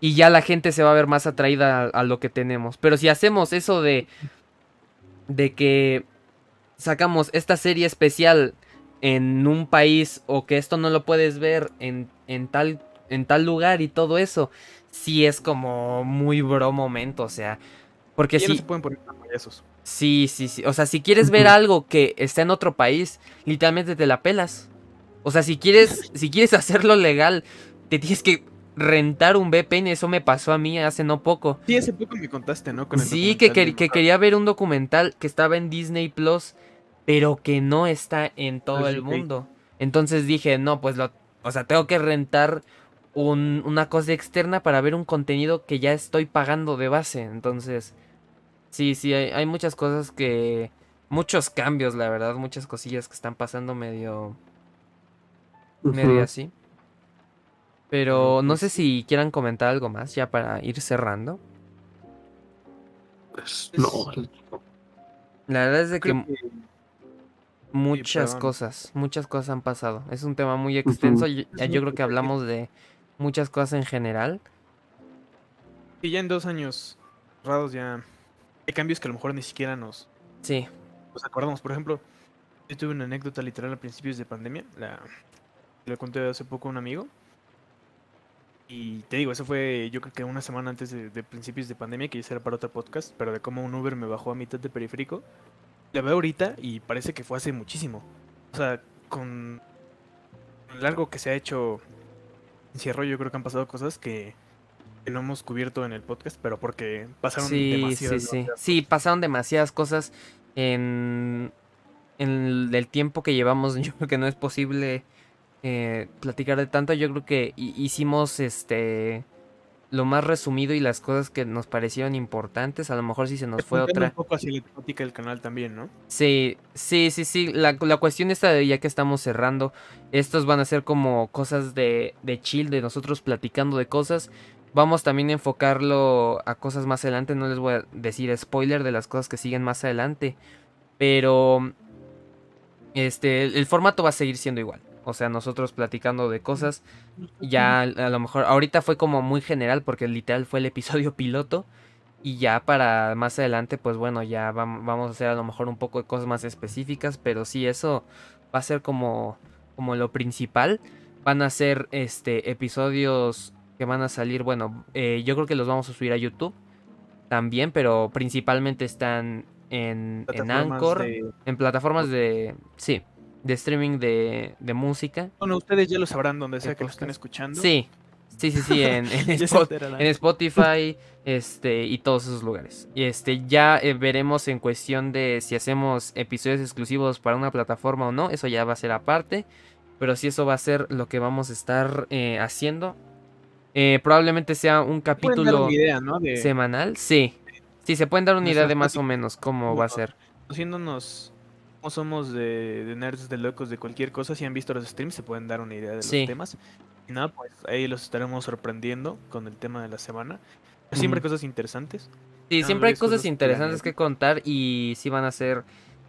y ya la gente se va a ver más atraída a, a lo que tenemos. Pero si hacemos eso de de que sacamos esta serie especial en un país o que esto no lo puedes ver en, en tal en tal lugar y todo eso, sí es como muy bro momento, o sea, porque no si se pueden poner. Sí, sí, sí. O sea, si quieres ver algo que está en otro país, literalmente te la pelas. O sea, si quieres, si quieres hacerlo legal, te tienes que rentar un VPN. Eso me pasó a mí hace no poco. Sí, hace poco me contaste, ¿no? Con el Sí, que, quería ver un documental que estaba en Disney Plus, pero que no está en todo Ah, el sí, mundo. Entonces dije, no, pues lo, o sea, tengo que rentar un- una cosa externa para ver un contenido que ya estoy pagando de base. Entonces, sí, sí, hay, hay muchas cosas que, muchos cambios, la verdad, muchas cosillas que están pasando medio, medio Ujú. así. Pero no pues sé si quieran comentar algo más ya para ir cerrando. Pues, no, La verdad es de que muchas cosas, muchas cosas han pasado. Es un tema muy extenso. y- Es Yo, muy creo que hablamos de muchas cosas en general. Y ya en dos años cerrados ya hay cambios que a lo mejor ni siquiera nos, Sí, nos acordamos. Por ejemplo, yo tuve una anécdota literal a principios de pandemia. La, le conté hace poco a un amigo. Y te digo, eso fue yo creo que una semana antes de, de principios de pandemia, que ya era para otro podcast, pero de cómo un Uber me bajó a mitad de periférico. La veo ahorita y parece que fue hace muchísimo. O sea, con lo largo que se ha hecho encierro, yo creo que han pasado cosas que, que no hemos cubierto en el podcast, pero porque pasaron sí, sí, demasiadas, sí. demasiadas Sí, pasaron demasiadas cosas en, en el, el tiempo que llevamos. Yo creo que no es posible eh, platicar de tanto. Yo creo que hi- hicimos este lo más resumido y las cosas que nos parecieron importantes. A lo mejor si se nos fue otra. un poco hacia la temática del canal también, ¿no? Sí, sí, sí, sí. La, la cuestión esta de ya que estamos cerrando, estos van a ser como cosas de, de chill, de nosotros platicando de cosas. Vamos también a enfocarlo a cosas más adelante. No les voy a decir spoiler de las cosas que siguen más adelante. Pero este, el formato va a seguir siendo igual. O sea, nosotros platicando de cosas. Ya a lo mejor, ahorita fue como muy general porque literal fue el episodio piloto. Y ya para más adelante, pues bueno, ya vamos a hacer a lo mejor un poco de cosas más específicas, pero sí, eso va a ser como, como lo principal. Van a ser este, episodios que van a salir, bueno, eh, yo creo que los vamos a subir a YouTube también, pero principalmente están en, en Anchor, en plataformas de... Sí, de streaming de, de música. Bueno, ustedes ya lo sabrán donde sea que lo estén escuchando. Sí, sí, sí, sí, en, en, Spotify este, y todos esos lugares. Y este, ya eh, veremos en cuestión de si hacemos episodios exclusivos para una plataforma o no, eso ya va a ser aparte. Pero si eso va a ser lo que vamos a estar eh, haciendo. Eh, probablemente sea un capítulo semanal. Sí, sí, se pueden dar una idea de más o menos cómo va a ser. Haciéndonos como somos de, nerds, de locos, de cualquier cosa, si han visto los streams se pueden dar una idea de los temas. Y nada, pues ahí los estaremos sorprendiendo con el tema de la semana. Siempre hay cosas interesantes. Sí, siempre hay cosas, interesantes que contar y sí van a ser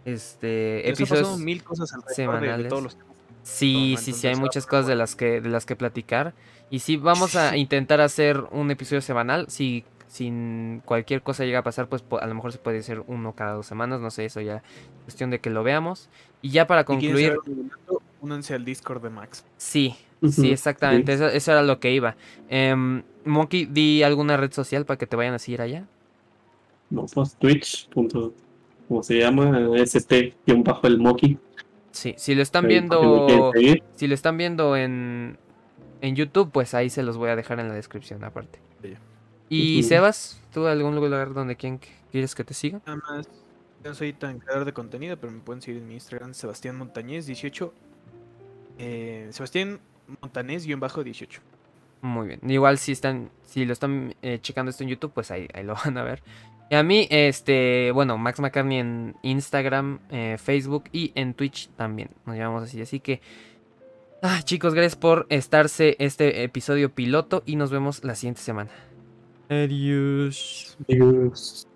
este episodios mil cosas semanales. todos los Sí, sí, sí, hay muchas cosas de las que de las que platicar y sí vamos a intentar hacer un episodio semanal. Si sin cualquier cosa llega a pasar, pues a lo mejor se puede hacer uno cada dos semanas, no sé, eso ya cuestión de que lo veamos. Y ya para concluir... Únanse al Discord de Max. Sí, sí, exactamente, Eso, era lo que iba. Eh, Monkey, di alguna red social para que te vayan a seguir allá. No, pues Twitch. ¿Cómo se llama? ST-bajo el Monkey. Sí, si lo están viendo... Si lo están viendo en, en YouTube, pues ahí se los voy a dejar en la descripción aparte. ¿Y Sebas? ¿Tú algún lugar donde quieres que te siga? Nada más. Yo soy tan creador de contenido, pero me pueden seguir en mi Instagram, Sebastián Montañez 18. Eh, Sebastián Montanés-18. Muy bien. Igual si están, si lo están eh, checando esto en YouTube, pues ahí, ahí, lo van a ver. Y a mí, este, bueno, Max McCartney en Instagram, eh, Facebook y en Twitch también. Nos llamamos así. Así que, ah, chicos, gracias por estarse este episodio piloto y nos vemos la siguiente semana. Adios. Adios.